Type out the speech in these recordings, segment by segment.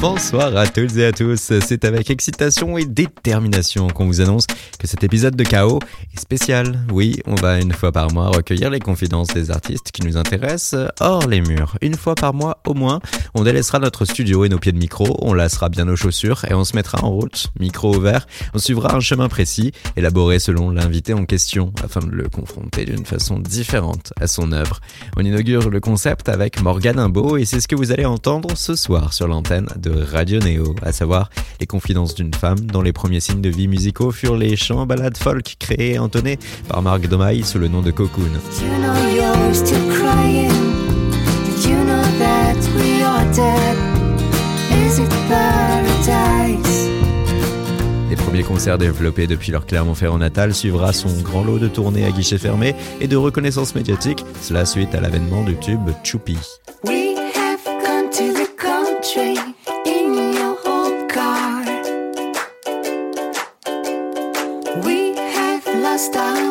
Bonsoir à toutes et à tous, c'est avec excitation et détermination qu'on vous annonce que cet épisode de Chaos est spécial. Oui, on va une fois par mois recueillir les confidences des artistes qui nous intéressent hors les murs. Une fois par mois au moins, on délaissera notre studio et nos pieds de micro, on lassera bien nos chaussures et on se mettra en route, micro ouvert. On suivra un chemin précis, élaboré selon l'invité en question, afin de le confronter d'une façon différente à son œuvre. On inaugure le concept avec Morgane Imbeau et c'est ce que vous allez entendre ce soir sur l'antenne de Radio Néo, à savoir les confidences d'une femme dont les premiers signes de vie musicaux furent les chants ballades folk créés et entonnés par Marc Domaille sous le nom de Cocoon. Les premiers concerts développés depuis leur Clermont-Ferrand natal suivra son grand lot de tournées à guichet fermé et de reconnaissance médiatique, cela suite à l'avènement du tube Choupi. stop.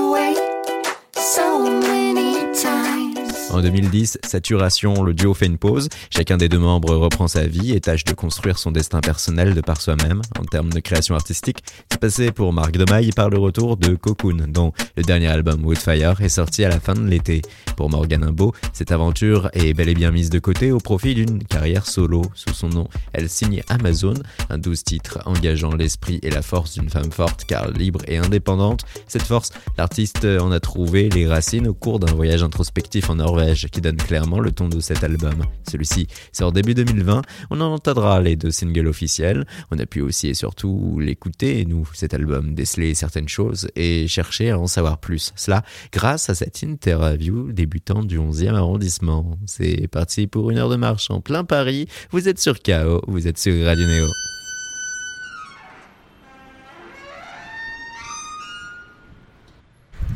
En 2010, saturation, le duo fait une pause. Chacun des deux membres reprend sa vie et tâche de construire son destin personnel de par soi-même. En termes de création artistique, c'est passé pour Marc Domaille par le retour de Cocoon, dont le dernier album Woodfire est sorti à la fin de l'été. Pour Morgan Imbeau, cette aventure est bel et bien mise de côté au profit d'une carrière solo. Sous son nom, elle signe Amazon, un douze titre engageant l'esprit et la force d'une femme forte car libre et indépendante. Cette force, l'artiste en a trouvé les racines au cours d'un voyage introspectif en Norvège qui donne clairement le ton de cet album. Celui-ci sort début 2020, on en entendra les deux singles officiels, on a pu aussi et surtout l'écouter, nous, cet album, déceler certaines choses et chercher à en savoir plus. Cela grâce à cette interview débutant du 11e arrondissement. C'est parti pour une heure de marche en plein Paris, vous êtes sur KO, vous êtes sur Radio Néo.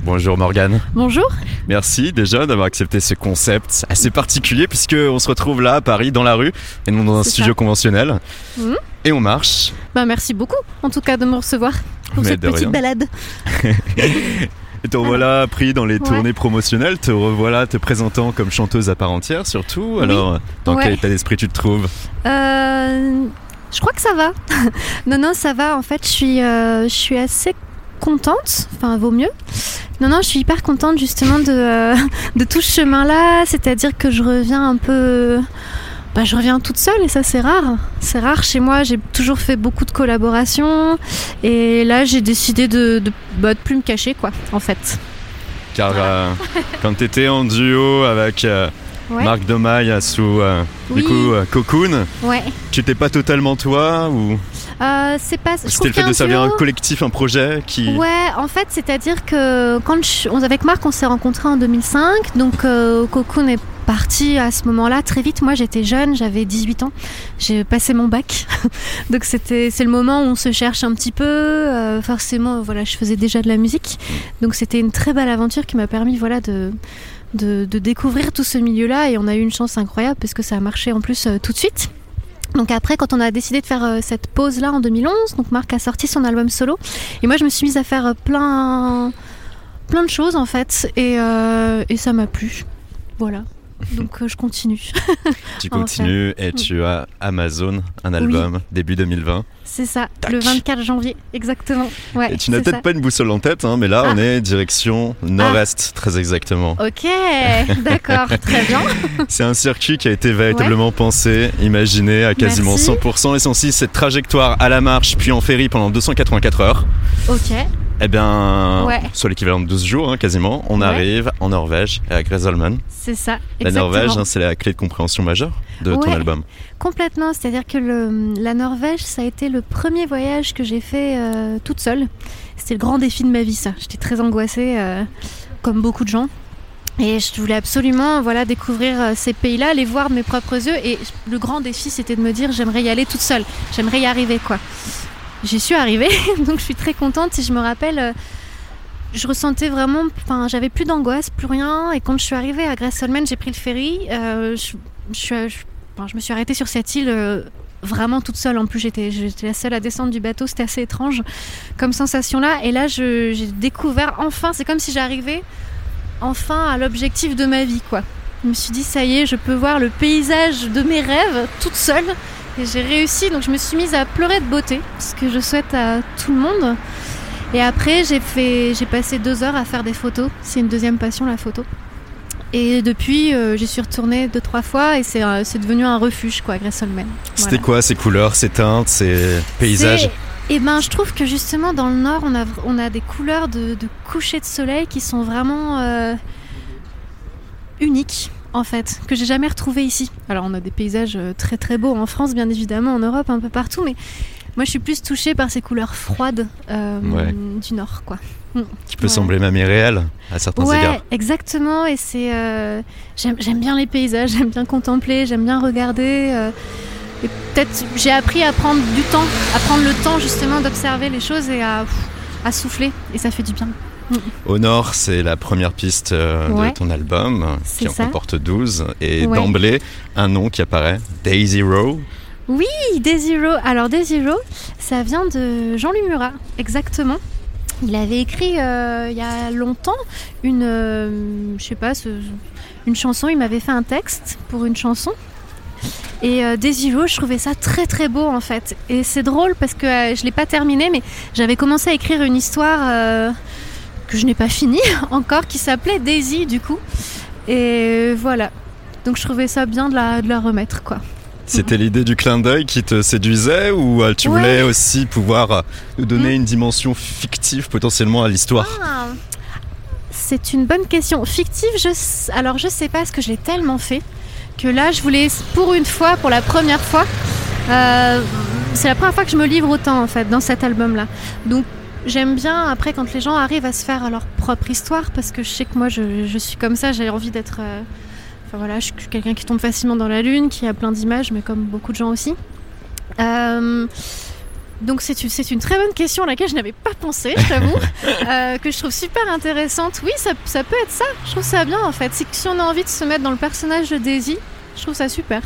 Bonjour Morgane. Bonjour. Merci déjà d'avoir accepté ce concept assez particulier puisque on se retrouve là à Paris dans la rue et non dans un studio conventionnel. Mmh. Et on marche. Bah merci beaucoup en tout cas de me recevoir pour cette petite balade. Et te revoilà pris dans les tournées promotionnelles, te revoilà te présentant comme chanteuse à part entière surtout. Alors, dans quel état d'esprit tu te trouves? Euh, Je crois que ça va. non, non, ça va. En fait, je suis, euh, je suis assez contente, enfin vaut mieux. Non, non, je suis hyper contente justement de, euh, de tout ce chemin-là, c'est-à-dire que je reviens un peu... Bah, je reviens toute seule et ça c'est rare. C'est rare chez moi, j'ai toujours fait beaucoup de collaborations et là j'ai décidé de, de, bah, de, plus me cacher quoi en fait. Car euh, quand tu étais en duo avec euh, Marc Domaille sous du coup Cocoon, ouais. tu t'es pas totalement toi ou? Euh, c'est pas. C'était le fait de servir un collectif, un projet qui. Ouais, en fait, c'est-à-dire que quand on, avec Marc, on s'est rencontrés en 2005, donc euh, Cocoon est parti à ce moment-là très vite. Moi, j'étais jeune, j'avais 18 ans, j'ai passé mon bac, donc c'était c'est le moment où on se cherche un petit peu. Euh, forcément, voilà, je faisais déjà de la musique, donc c'était une très belle aventure qui m'a permis, voilà, de de, de, découvrir tout ce milieu-là et on a eu une chance incroyable parce que ça a marché en plus euh, tout de suite. Donc après, quand on a décidé de faire euh, cette pause-là en 2011, donc Marc a sorti son album solo. Et moi, je me suis mise à faire euh, plein, plein de choses en fait. Et, euh, et ça m'a plu. Voilà. Donc euh, je continue. tu continues et tu as Amazon, un album, début 2020. C'est ça, le 24 janvier, exactement. Ouais, et tu n'as peut-être pas une boussole en tête, hein, mais là on ah. est direction nord-est, ah. très exactement. Ok, d'accord, très bien. C'est un circuit qui a été véritablement pensé, imaginé à quasiment 100%, et c'est aussi cette trajectoire à la marche, puis en ferry pendant 284 heures. Ok. Eh bien, sur l'équivalent de 12 jours, hein, quasiment, on arrive en Norvège et à Gresolman. C'est ça. La Norvège, hein, c'est la clé de compréhension majeure de ton album. Complètement. C'est-à-dire que le, la Norvège, ça a été le premier voyage que j'ai fait euh, toute seule. C'était le grand défi de ma vie, ça. J'étais très angoissée, euh, comme beaucoup de gens. Et je voulais absolument voilà, découvrir euh, ces pays-là, les voir de mes propres yeux. Et le grand défi, c'était de me dire, j'aimerais y aller toute seule. J'aimerais y arriver, quoi j'y suis arrivée, donc je suis très contente. Si je me rappelle, euh, je ressentais vraiment, enfin, j'avais plus d'angoisse, plus rien. Et quand je suis arrivée à Grasselman, j'ai pris le ferry. Euh, je, je, me suis arrêtée sur cette île. Euh, vraiment toute seule. En plus, j'étais, la seule à descendre du bateau. C'était assez étrange comme sensation là. Et là, j'ai découvert enfin. C'est comme si j'arrivais enfin à l'objectif de ma vie, quoi. Je me suis dit, ça y est, je peux voir le paysage de mes rêves toute seule. Et j'ai réussi, donc je me suis mise à pleurer de beauté, ce que je souhaite à tout le monde. Et après, j'ai fait, j'ai passé deux heures à faire des photos. C'est une deuxième passion, la photo. Et depuis, euh, j'y suis retournée deux, trois fois et c'est, euh, c'est devenu un refuge, quoi, Gressolmen. C'était quoi ces couleurs, ces teintes, ces paysages Eh ben, je trouve que justement dans le nord, on a, on a des couleurs de, de coucher de soleil qui sont vraiment euh, uniques en fait, que j'ai jamais retrouvé ici. Alors on a des paysages euh, très très beaux en France, bien évidemment, en Europe, un peu partout, mais moi je suis plus touchée par ces couleurs froides euh, Ouais. du nord, quoi. Qui peut Ouais. sembler même irréel à certains Ouais, égards. exactement. Et c'est, euh, j'aime, j'aime bien les paysages, j'aime bien contempler, j'aime bien regarder. euh, et peut-être j'ai appris à prendre du temps, à prendre le temps justement d'observer les choses et à, à souffler. Et ça fait du bien. Au nord, c'est la première piste euh, Ouais. de ton album, C'est qui en comporte 12. Et Ouais. d'emblée, un nom qui apparaît, Daisy Row. Oui, Desiro. Alors Desiro, ça vient de Jean-Louis Murat, exactement. Il avait écrit euh, il y a longtemps une, euh, je sais pas, ce- une chanson. Il m'avait fait un texte pour une chanson. Et euh, Desiro, je trouvais ça très très beau en fait. Et c'est drôle parce que euh, je l'ai pas terminé, mais j'avais commencé à écrire une histoire euh, que je n'ai pas finie encore, qui s'appelait Daisy du coup. Et voilà. Donc je trouvais ça bien de la, de la remettre quoi. C'était l'idée du clin d'œil qui te séduisait ou euh, tu Ouais. voulais aussi pouvoir euh, nous donner une dimension fictive potentiellement à l'histoire? Ah, C'est une bonne question. Fictive, je... alors je sais pas, parce que je l'ai tellement fait que là, je voulais, pour une fois, pour la première fois, euh, c'est la première fois que je me livre autant en fait dans cet album-là. Donc j'aime bien après quand les gens arrivent à se faire leur propre histoire parce que je sais que moi je, je suis comme ça, j'ai envie d'être. euh, Enfin voilà, je suis quelqu'un qui tombe facilement dans la lune, qui a plein d'images, mais comme beaucoup de gens aussi. Euh, donc c'est une, c'est une très bonne question à laquelle je n'avais pas pensé, je t'avoue, euh, que je trouve super intéressante. Oui, ça, ça peut être ça. Je trouve ça bien en fait. C'est que si on a envie de se mettre dans le personnage de Daisy, je trouve ça super.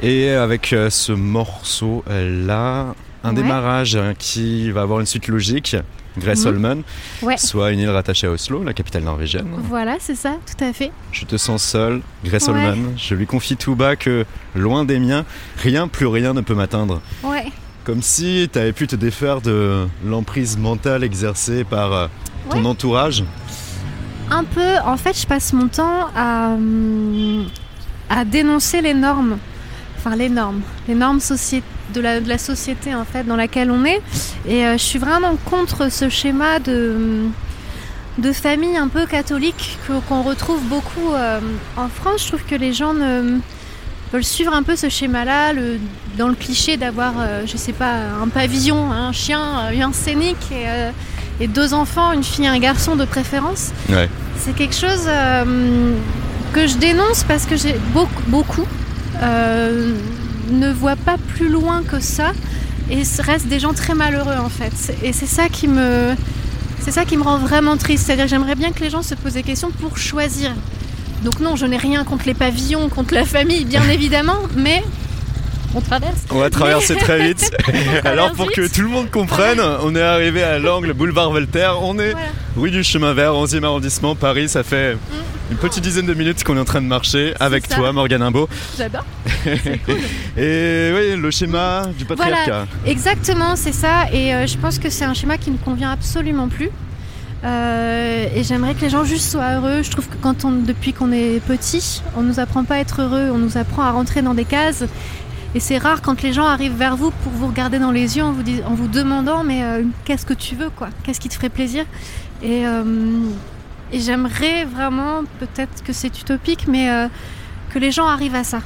Et avec ce morceau-là, un Ouais. démarrage hein, qui va avoir une suite logique, Gresholmen, Ouais. soit une île rattachée à Oslo, la capitale norvégienne. Voilà, c'est ça, tout à fait. Je te sens seul, Gresholmen. Je lui confie tout bas que, loin des miens, rien, plus rien ne peut m'atteindre. Ouais. Comme si tu avais pu te défaire de l'emprise mentale exercée par euh, ton Ouais. entourage. Un peu, en fait, je passe mon temps à, hum, à dénoncer les normes. Enfin, les normes. Les normes soci- de, la, de la société, en fait, dans laquelle on est. Et euh, je suis vraiment contre ce schéma de, de famille un peu catholique que- qu'on retrouve beaucoup euh, en France. Je trouve que les gens ne, veulent suivre un peu ce schéma-là, dans le cliché d'avoir, euh, je sais pas, un pavillon, un chien, euh, un scénic et, et deux enfants, une fille et un garçon de préférence. Ouais. C'est quelque chose que je dénonce parce que j'ai beaucoup, beaucoup ne voient pas plus loin que ça et restent des gens très malheureux en fait. Et c'est ça qui me, c'est ça qui me rend vraiment triste. C'est-à-dire que j'aimerais bien que les gens se posent des questions pour choisir. Donc non, je n'ai rien contre les pavillons, contre la famille, bien évidemment, mais on traverse. On va traverser très vite. Alors pour vite. que tout le monde comprenne, on est arrivé à l'angle boulevard Voltaire. On est Voilà. rue du Chemin Vert, 11e arrondissement, Paris. Ça fait une petite dizaine de minutes qu'on est en train de marcher avec ça. toi, Morgane Imbeau. J'adore. Et oui, le schéma du patriarcat. Exactement, c'est ça. Et euh, je pense que c'est un schéma qui ne convient absolument plus. Euh, et j'aimerais que les gens juste soient heureux. Je trouve que quand on, depuis qu'on est petit, on nous apprend pas à être heureux, on nous apprend à rentrer dans des cases. Et c'est rare quand les gens arrivent vers vous pour vous regarder dans les yeux en vous, dis- en vous demandant mais euh, qu'est-ce que tu veux quoi? Qu'est-ce qui te ferait plaisir? Et, et j'aimerais vraiment, peut-être que c'est utopique, mais euh, que les gens arrivent à ça,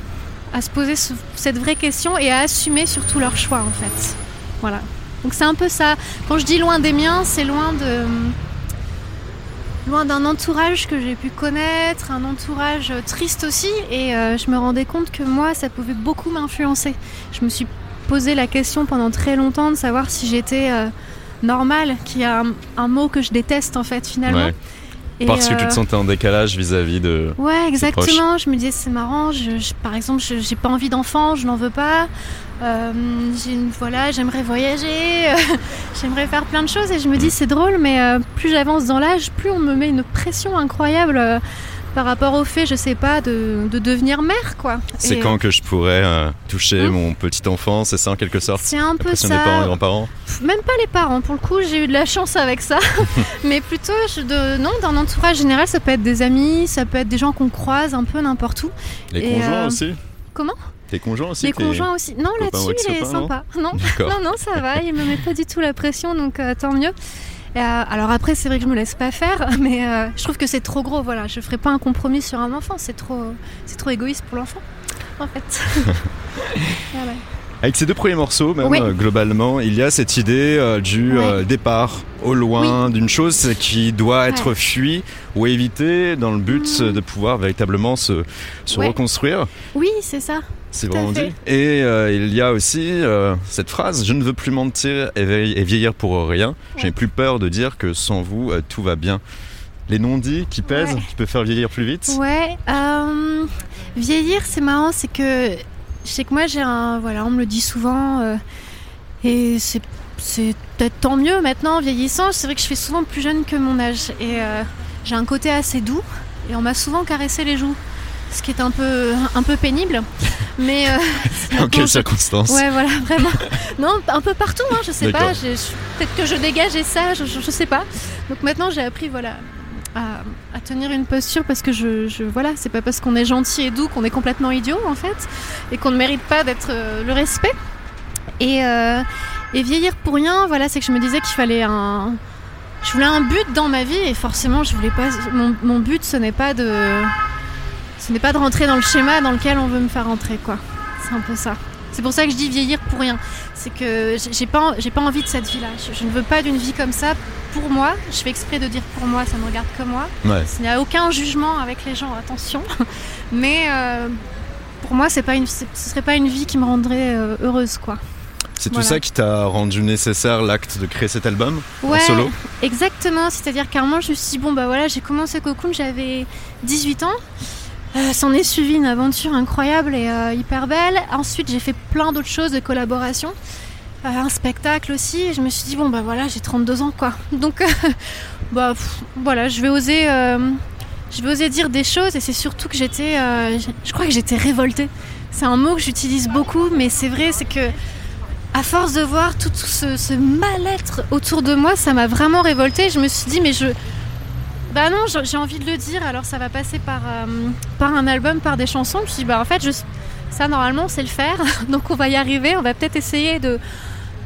à se poser ce- cette vraie question et à assumer surtout leur choix en fait. Voilà. Donc c'est un peu ça. Quand je dis loin des miens, c'est loin de loin d'un entourage que j'ai pu connaître, un entourage triste aussi, et euh, je me rendais compte que moi, ça pouvait beaucoup m'influencer. Je me suis posé la question pendant très longtemps de savoir si j'étais euh, normale, qui est un, un mot que je déteste en fait finalement. Ouais. Parce que tu te sentais en décalage vis-à-vis de. Ouais, exactement. Je me disais, c'est marrant. par exemple, j'ai pas envie d'enfant, je n'en veux pas. voilà, j'aimerais voyager, j'aimerais faire plein de choses. Et je me dis, c'est drôle, mais plus j'avance dans l'âge, plus on me met une pression incroyable par rapport au fait, je sais pas, de, devenir mère, quoi. C'est quand que je pourrais euh, toucher hmm mon petit enfant, c'est ça en quelque sorte? C'est un peu ça. des parents et grands-parents? Même pas les parents, pour le coup, j'ai eu de la chance avec ça. Mais plutôt, de, non, dans entourage général, ça peut être des amis, ça peut être des gens qu'on croise un peu n'importe où. Les conjoints euh, aussi? Comment? Tes conjoints aussi Les conjoints aussi. Non, là-dessus, il est sympa. Non, non, non, ça va. Il me met pas du tout la pression, donc euh, tant mieux. Euh, alors après, c'est vrai que je me laisse pas faire, mais euh, je trouve que c'est trop gros. Voilà, je ferai pas un compromis sur un enfant. C'est trop, c'est trop égoïste pour l'enfant, en fait. Avec ces deux premiers morceaux, même euh, globalement, il y a cette idée du départ au loin d'une chose qui doit être fuie ou évitée dans le but mm. de pouvoir véritablement se, se reconstruire. Oui, c'est ça. C'est vraiment dit. Et euh, il y a aussi euh, cette phrase Je ne veux plus mentir et vieillir pour rien. Je n'ai plus peur de dire que sans vous, euh, tout va bien. Les non-dits qui pèsent, qui peuvent faire vieillir plus vite? Ouais. vieillir, c'est marrant, c'est que je sais que moi, j'ai un. Voilà, on me le dit souvent. et c'est, c'est peut-être tant mieux maintenant, vieillissant. C'est vrai que je fais souvent plus jeune que mon âge. Et j'ai un côté assez doux. Et on m'a souvent caressé les joues ce qui est un peu, un peu pénible. Mais euh, en quelles circonstances Ouais, voilà, vraiment. Non, un peu partout, hein, je sais pas. Peut-être que je dégageais ça, je, je, sais pas. Donc maintenant, j'ai appris, voilà, à, tenir une posture parce que je, je voilà, c'est pas parce qu'on est gentil et doux qu'on est complètement idiot en fait, et qu'on ne mérite pas d'être euh, le respect. Et, euh, et vieillir pour rien, voilà, c'est que je me disais qu'il fallait un je voulais un but dans ma vie et forcément je voulais pas mon, mon but ce n'est pas de ce n'est pas de rentrer dans le schéma dans lequel on veut me faire rentrer, quoi. C'est un peu ça. C'est pour ça que je dis vieillir pour rien. C'est que j'ai pas, j'ai pas envie de cette vie-là. Je, ne veux pas d'une vie comme ça pour moi. Je fais exprès de dire pour moi, ça ne regarde que moi. Il n'y a aucun jugement avec les gens, attention. Mais euh, pour moi, c'est pas une, ce serait pas une vie qui me rendrait euh, heureuse, quoi. C'est tout ça qui t'a rendu nécessaire l'acte de créer cet album ouais, en solo? Exactement, c'est-à-dire qu'à un moment je me suis dit, bon bah voilà, j'ai commencé Cocoon, j'avais 18 ans. Euh, s'en est suivi une aventure incroyable et euh, hyper belle. Ensuite, j'ai fait plein d'autres choses de collaboration. Euh, un spectacle aussi. Je me suis dit, bon, bah voilà, j'ai 32 ans, quoi. Donc, bah voilà, je vais oser. je vais oser dire des choses et c'est surtout que j'étais. je crois que j'étais révoltée. C'est un mot que j'utilise beaucoup, mais c'est vrai, c'est que à force de voir tout ce mal-être autour de moi, ça m'a vraiment révoltée. Je me suis dit, mais je, bah non, j'ai envie de le dire, alors ça va passer par, euh, par un album, par des chansons. Puis bah en fait, je, ça normalement, c'est le faire. Donc on va y arriver, on va peut-être essayer de.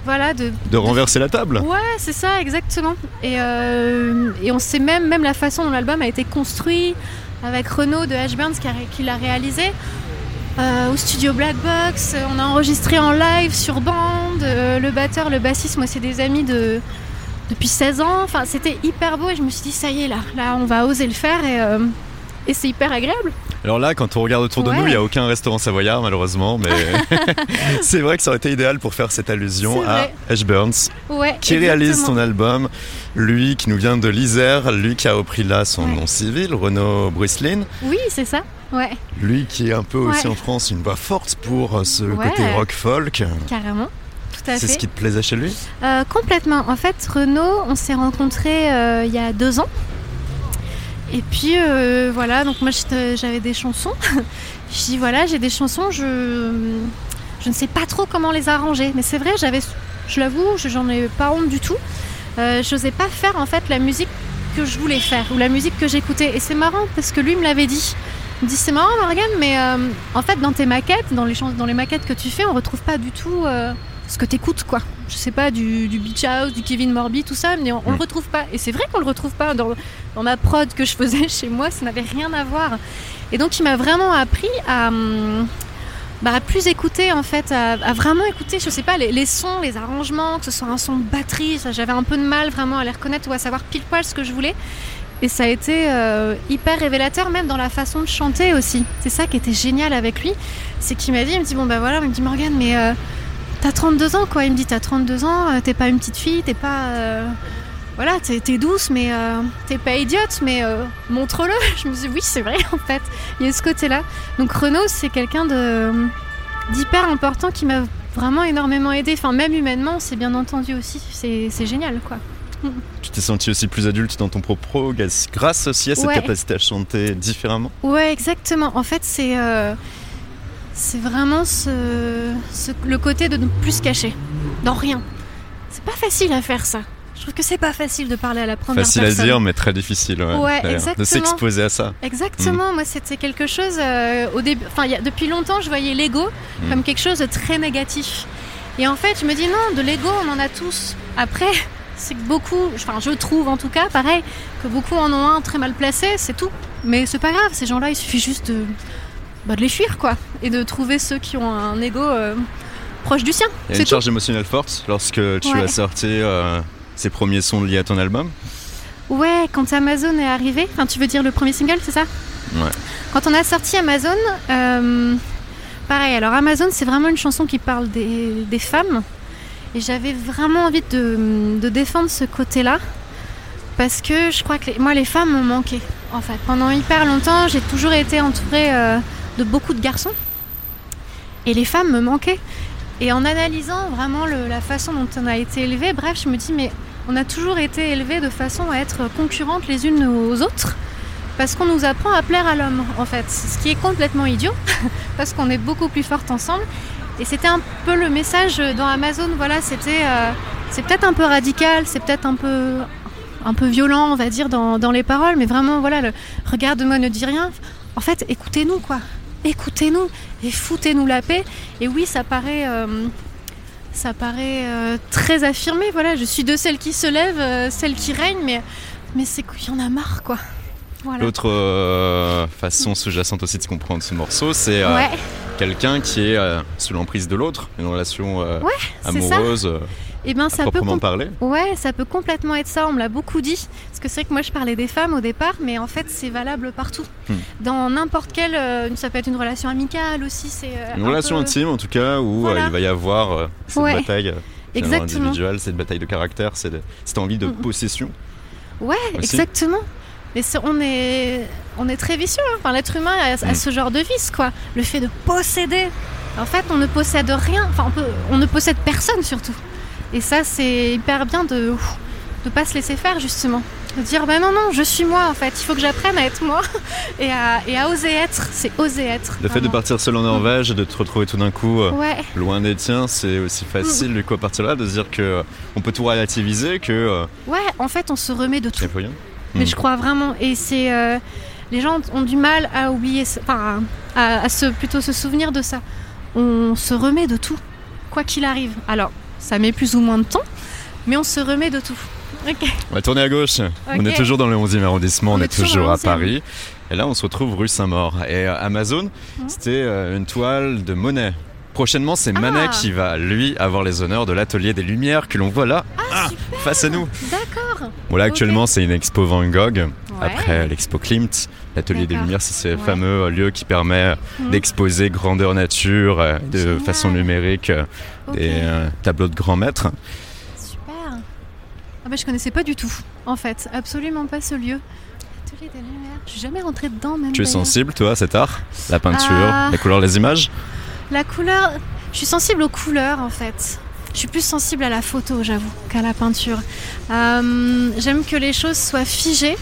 Voilà, de, de renverser la table Ouais, c'est ça, exactement. Et, euh, et on sait même, même la façon dont l'album a été construit, avec Renaud de Ashburns qui, qui l'a réalisé. Euh, au studio Black Box, on a enregistré en live sur bande. le batteur, le bassiste, moi c'est des amis de, depuis 16 ans. Enfin, c'était hyper beau et je me suis dit, ça y est, là, là, on va oser le faire et, euh, et c'est hyper agréable. Alors là, quand on regarde autour de nous, il n'y a aucun restaurant savoyard, malheureusement, mais c'est vrai que ça aurait été idéal pour faire cette allusion à Ash Burns, qui réalise son album. Lui qui nous vient de l'Isère, lui qui a repris là son nom civil, Renaud Brucelin. Oui, c'est ça. Ouais. Lui qui est un peu aussi en France une voix forte pour ce côté rock folk. Carrément. C'est ce qui te plaisait chez lui euh, Complètement. En fait, Renaud, on s'est rencontrés euh, il y a deux ans. Et puis euh, voilà, donc moi j'avais des chansons. je dis voilà, j'ai des chansons, je, je ne sais pas trop comment les arranger. Mais c'est vrai, j'avais, je l'avoue, j'en ai pas honte du tout. je n'osais pas faire en fait la musique que je voulais faire ou la musique que j'écoutais. Et c'est marrant parce que lui me l'avait dit. Il me dit c'est marrant Morgane, mais en fait dans tes maquettes, dans les, dans les maquettes que tu fais, on retrouve pas du tout ce que t'écoutes quoi. Je sais pas, du, Beach House, du Kevin Morby, tout ça, mais on, le retrouve pas. Et c'est vrai qu'on le retrouve pas dans, dans, ma prod que je faisais chez moi, ça n'avait rien à voir. Et donc il m'a vraiment appris à, bah, plus écouter en fait, à, vraiment écouter, je sais pas, les, sons, les arrangements, que ce soit un son de batterie, j'avais un peu de mal vraiment à les reconnaître ou à savoir pile poil ce que je voulais. Et ça a été euh, hyper révélateur même dans la façon de chanter aussi. C'est ça qui était génial avec lui, c'est qu'il m'a dit, il me dit bon bah voilà, il me dit Morgane, mais euh, T'as 32 ans quoi, il me dit t'as 32 ans, euh, t'es pas une petite fille, t'es pas... Euh, voilà, t'es douce, mais euh, t'es pas idiote, mais euh, montre-le. Je me suis dit, oui, c'est vrai, en fait. Il y a ce côté-là. Donc Renaud, c'est quelqu'un d'hyper important qui m'a vraiment énormément aidé. Enfin, même humainement, c'est bien entendu aussi. C'est génial, quoi. Tu t'es senti aussi plus adulte dans ton propos grâce aussi à cette capacité à chanter différemment? Ouais, exactement. En fait, c'est c'est vraiment ce, le côté de ne plus se cacher dans rien. C'est pas facile à faire ça. Je trouve que c'est pas facile de parler à la première facile personne. Facile à dire, mais très difficile. Ouais, exactement. De s'exposer à ça. Exactement. Mm. Moi, c'était quelque chose. Euh, au début, enfin, depuis longtemps, je voyais l'ego mm. comme quelque chose de très négatif. Et en fait, je me dis non, de l'ego, on en a tous. Après, c'est que beaucoup, enfin, je trouve en tout cas, pareil, que beaucoup en ont un très mal placé, c'est tout. Mais c'est pas grave. Ces gens-là, il suffit juste de, bah, de les fuir, quoi, et de trouver ceux qui ont un ego. Euh, proche du sien. Il y a une charge émotionnelle forte lorsque tu as sorti euh, ces premiers sons liés à ton album Ouais, quand Amazon est arrivé, enfin tu veux dire le premier single, c'est ça Ouais. Quand on a sorti Amazon, euh, pareil, alors Amazon c'est vraiment une chanson qui parle des, femmes. Et j'avais vraiment envie de, défendre ce côté-là. Parce que je crois que moi les femmes m'ont manqué. En fait, pendant hyper longtemps, j'ai toujours été entourée euh, de beaucoup de garçons. Et les femmes me manquaient. Et en analysant vraiment la façon dont on a été élevé, bref, je me dis, mais on a toujours été élevés de façon à être concurrentes les unes aux autres. Parce qu'on nous apprend à plaire à l'homme, en fait. Ce qui est complètement idiot, parce qu'on est beaucoup plus fortes ensemble. Et c'était un peu le message dans Amazon, voilà, c'était. Euh, c'est peut-être un peu radical, c'est peut-être un peu. un peu violent, on va dire, dans, les paroles, mais vraiment, voilà, regarde-moi, ne dis rien. En fait, écoutez-nous, quoi écoutez-nous et foutez-nous la paix. Et oui, ça paraît, euh, ça paraît euh, très affirmé. Voilà, je suis de celles qui se lèvent, euh, celles qui règnent, mais, mais c'est qu'il y en a marre, quoi. L'autre façon sous-jacente aussi de comprendre ce morceau, c'est quelqu'un qui est sous l'emprise de l'autre, une relation amoureuse. Et eh ben, ça peut parler. Ouais, ça peut complètement être ça. On me l'a beaucoup dit. Parce que c'est vrai que moi, je parlais des femmes au départ, mais en fait, c'est valable partout. Hmm. Dans n'importe quelle. Euh, ça peut être une relation amicale aussi. C'est euh, une relation intime, en tout cas, où euh, il va y avoir cette bataille individuelle, cette bataille de caractère, cette, envie de possession. Ouais, exactement. Mais on est, on est très vicieux. Hein. Enfin, l'être humain a, hmm. ce genre de vice, quoi. Le fait de posséder. En fait, on ne possède rien. Enfin, on, on ne possède personne surtout. Et ça, c'est hyper bien de ne pas se laisser faire, justement. De dire, ben non, non, je suis moi, en fait. Il faut que j'apprenne à être moi et à, oser être. C'est oser être. Le fait de partir seul en Norvège et de te retrouver tout d'un coup euh, loin des tiens, c'est aussi facile, du coup, à partir de là, de se dire qu'on euh, peut tout relativiser, que... Euh, ouais, en fait, on se remet de tout. Mais hmm. je crois vraiment. Et c'est... les gens ont du mal à oublier, enfin, à, à se, plutôt se souvenir de ça. On se remet de tout, quoi qu'il arrive. Alors, ça met plus ou moins de temps, mais on se remet de tout. On va tourner à gauche. On est toujours dans le 11e arrondissement, on, est, toujours, à Paris. Et là, on se retrouve rue Saint-Maur. Et euh, Amazon, mhm. c'était euh, une toile de Monet. Prochainement, c'est Manet ah. qui va, lui, avoir les honneurs de l'atelier des Lumières que l'on voit là, ah, face à nous. D'accord. Bon, là, actuellement, c'est une expo Van Gogh. Après l'expo Klimt, l'atelier des Lumières, c'est ce fameux lieu qui permet mhm. d'exposer grandeur nature euh, de façon numérique des euh, tableaux de grands maîtres. Super. Ah bah, je connaissais pas du tout, en fait, absolument pas ce lieu. Atelier des lumières. Je suis jamais rentrée dedans même. Tu es sensible toi à cet art? La peinture, ah. les couleurs, les images? La couleur, je suis sensible aux couleurs en fait. Je suis plus sensible à la photo, j'avoue, qu'à la peinture. Euh, j'aime que les choses soient figées.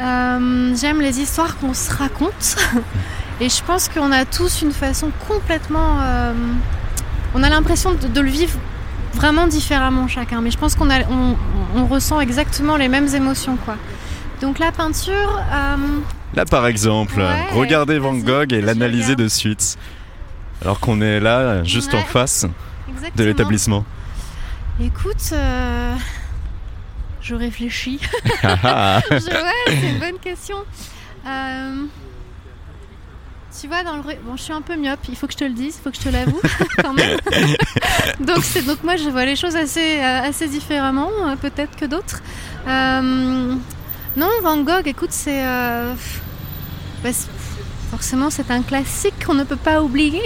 Euh, j'aime les histoires qu'on se raconte. Et je pense qu'on a tous une façon complètement on a l'impression de, le vivre vraiment différemment chacun, mais je pense qu'on on, ressent exactement les mêmes émotions, quoi. Donc la peinture. Euh, là, par exemple, regardez Van Gogh et l'analyser de suite, alors qu'on est là, juste en face de l'établissement. Écoute, euh, je réfléchis. ouais, c'est une bonne question. Euh, tu vois, dans le bon, je suis un peu myope, il faut que je te le dise, il faut que je te l'avoue quand même. donc, donc moi, je vois les choses assez, euh, assez différemment, euh, peut-être que d'autres. Euh, non, Van Gogh, écoute, c'est bah, forcément c'est un classique qu'on ne peut pas oublier.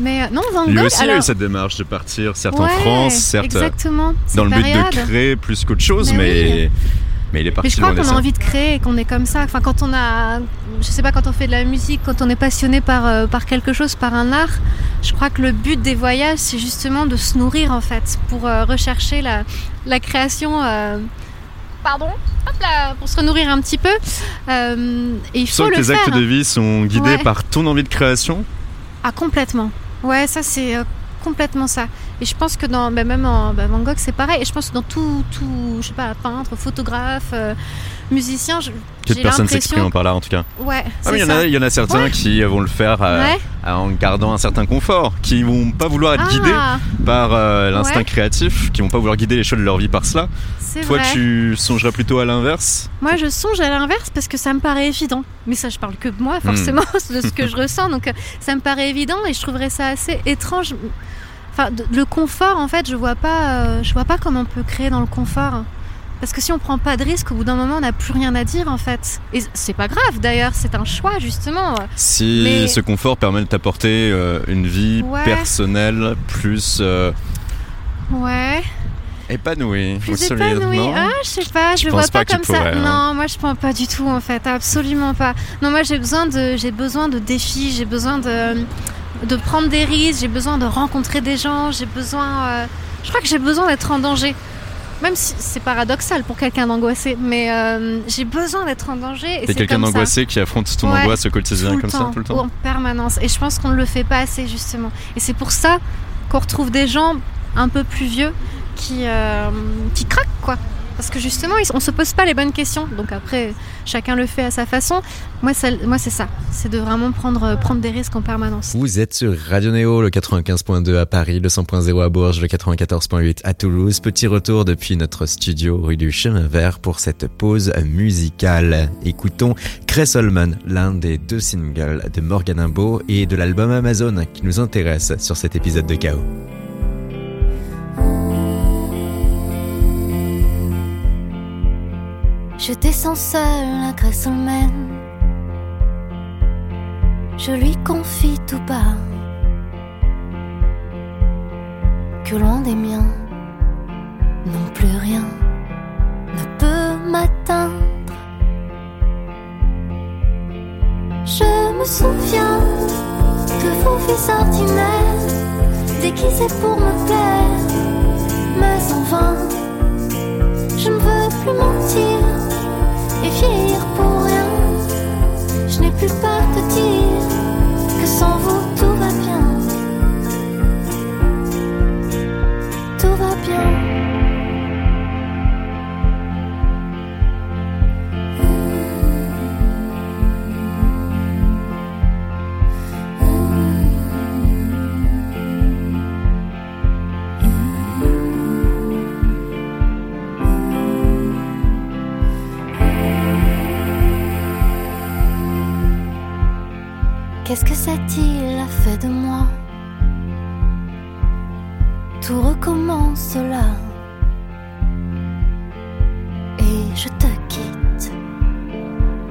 Mais non, Van Gogh. Lui aussi a eu cette démarche de partir, certes en France, certes exactement. dans le but de créer plus qu'autre chose, mais, mais, il est parti. Mais je crois qu'on a envie de créer et qu'on est comme ça. Enfin, quand on a, je sais pas, quand on fait de la musique, quand on est passionné par, par quelque chose, par un art, je crois que le but des voyages, c'est justement de se nourrir en fait, pour rechercher la, la création pardon, hop là, pour se nourrir un petit peu. Euh, et il faut que tes actes de vie sont guidés par ton envie de création? Ah, complètement. Ouais, ça c'est euh, complètement ça. Et je pense que dans, bah, même en bah, Van Gogh, c'est pareil. Et je pense que dans tout, tout je sais pas, peintre, photographe, euh, musicien, Quelle personne s'exprime par là en tout cas. Ouais. Ah, il, y en a, il y en a certains qui vont le faire en gardant un certain confort, qui vont pas vouloir être guidés ah. par l'instinct créatif, qui vont pas vouloir guider les choses de leur vie par cela. Toi, tu songerais plutôt à l'inverse? Moi, je songe à l'inverse parce que ça me paraît évident. Mais ça, je parle que de moi, forcément, hmm. de ce que je ressens. Donc, ça me paraît évident et je trouverais ça assez étrange. Enfin, le confort, en fait, je vois pas, euh, je vois pas comment on peut créer dans le confort. Parce que si on prend pas de risque, au bout d'un moment, on n'a plus rien à dire en fait. Et c'est pas grave d'ailleurs, c'est un choix justement. Si ce confort permet de t'apporter euh, une vie personnelle plus. Euh, ouais épanoui. Plus épanoui. Ah, je sais pas, je, vois pas, comme ça. Hein? Non, moi je pense pas du tout en fait, absolument pas. Non, moi j'ai besoin de, j'ai besoin de défis, j'ai besoin de, de prendre des risques, j'ai besoin de rencontrer des gens, j'ai besoin, euh, je crois que j'ai besoin d'être en danger. Même si c'est paradoxal pour quelqu'un d'angoissé, mais euh, j'ai besoin d'être en danger. T'es quelqu'un d'angoissé qui affronte ton angoisse au quotidien comme ça tout le temps En permanence. Et je pense qu'on ne le fait pas assez justement. Et c'est pour ça qu'on retrouve des gens un peu plus vieux qui, euh, qui craquent, quoi. Parce que justement, on se pose pas les bonnes questions. Donc après, chacun le fait à sa façon. Moi, c'est ça. C'est de vraiment prendre, prendre des risques en permanence. Vous êtes sur Radio Néo, le 95.2 à Paris, le 100.0 à Bourges, le 94.8 à Toulouse. Petit retour depuis notre studio rue du Chemin Vert pour cette pause musicale. Écoutons Cressolman, l'un des deux singles de Morgan Imbo et de l'album Amazon qui nous intéresse sur cet épisode de Chaos. Je descends seul à Gresselman. Je lui confie tout bas que loin des miens, non plus rien ne peut m'atteindre. Je me souviens de vos fils ordinaires, déguisés pour me plaire, mais en vain, je ne veux plus mentir Je n'ai plus peur Qu'est-ce que cette île a fait de moi? Tout recommence là. Et je te quitte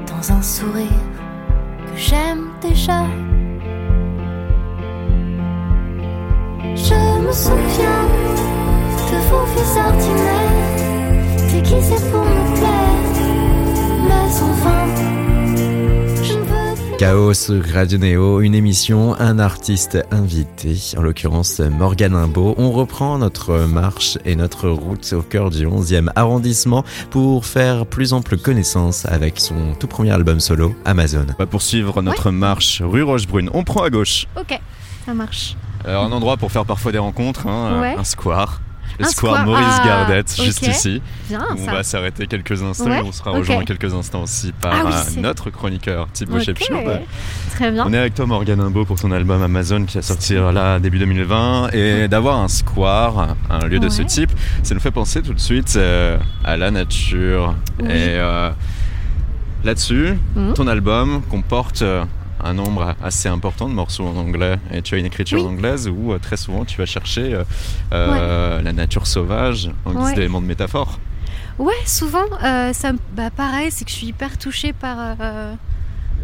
dans un sourire que j'aime déjà. Je me souviens de vos vies ordinaires, déguisés pour me Chaos Radio Néo, une émission, un artiste invité, en l'occurrence Morgan Imbo. On reprend notre marche et notre route au cœur du 11e arrondissement pour faire plus ample connaissance avec son tout premier album solo, Amazon. On va poursuivre notre marche rue Rochebrune. On prend à gauche. Ok, ça marche. Alors, un endroit pour faire parfois des rencontres, hein, un square le square, Maurice ah, Gardette, juste ici. on va s'arrêter quelques instants et on sera rejoint dans quelques instants aussi par ah euh, notre chroniqueur Thibaut okay. Très bien. On est avec toi Morgan Imbo pour ton album Amazon qui va sortir là début 2020 et d'avoir un square, un lieu de ce type, ça nous fait penser tout de suite euh, à la nature. Et euh, là-dessus, mmh. ton album comporte un nombre assez important de morceaux en anglais et tu as une écriture anglaise où euh, très souvent tu vas chercher euh, euh, la nature sauvage en guise d'éléments de métaphore. Ouais, souvent, ça, bah, pareil, c'est que je suis hyper touchée par,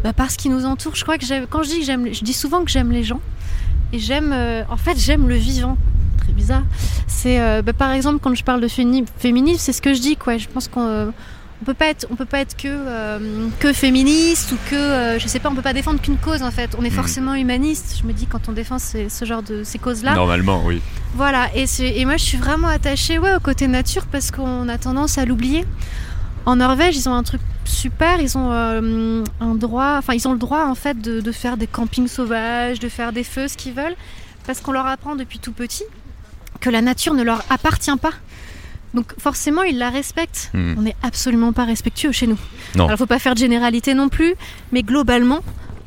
bah, par ce qui nous entoure. Je crois que quand je dis que j'aime, je dis souvent que j'aime les gens et j'aime, en fait, j'aime le vivant. Très bizarre. C'est bah, par exemple quand je parle de féminisme, c'est ce que je dis quoi. Je pense qu'on on peut pas être, on peut pas être que euh, que féministe ou que euh, je sais pas, on peut pas défendre qu'une cause en fait. On est hmm. forcément humaniste. Je me dis quand on défend ce genre de ces causes-là. Normalement, oui. Voilà. Et, et moi, je suis vraiment attachée, ouais, au côté nature parce qu'on a tendance à l'oublier. En Norvège, ils ont un truc super. Ils ont euh, un droit, enfin, ils ont le droit en fait de, de faire des campings sauvages, de faire des feux, ce qu'ils veulent, parce qu'on leur apprend depuis tout petit que la nature ne leur appartient pas. Donc forcément, ils la respectent. Hmm. On n'est absolument pas respectueux chez nous. Non. Alors, faut pas faire de généralité non plus, mais globalement,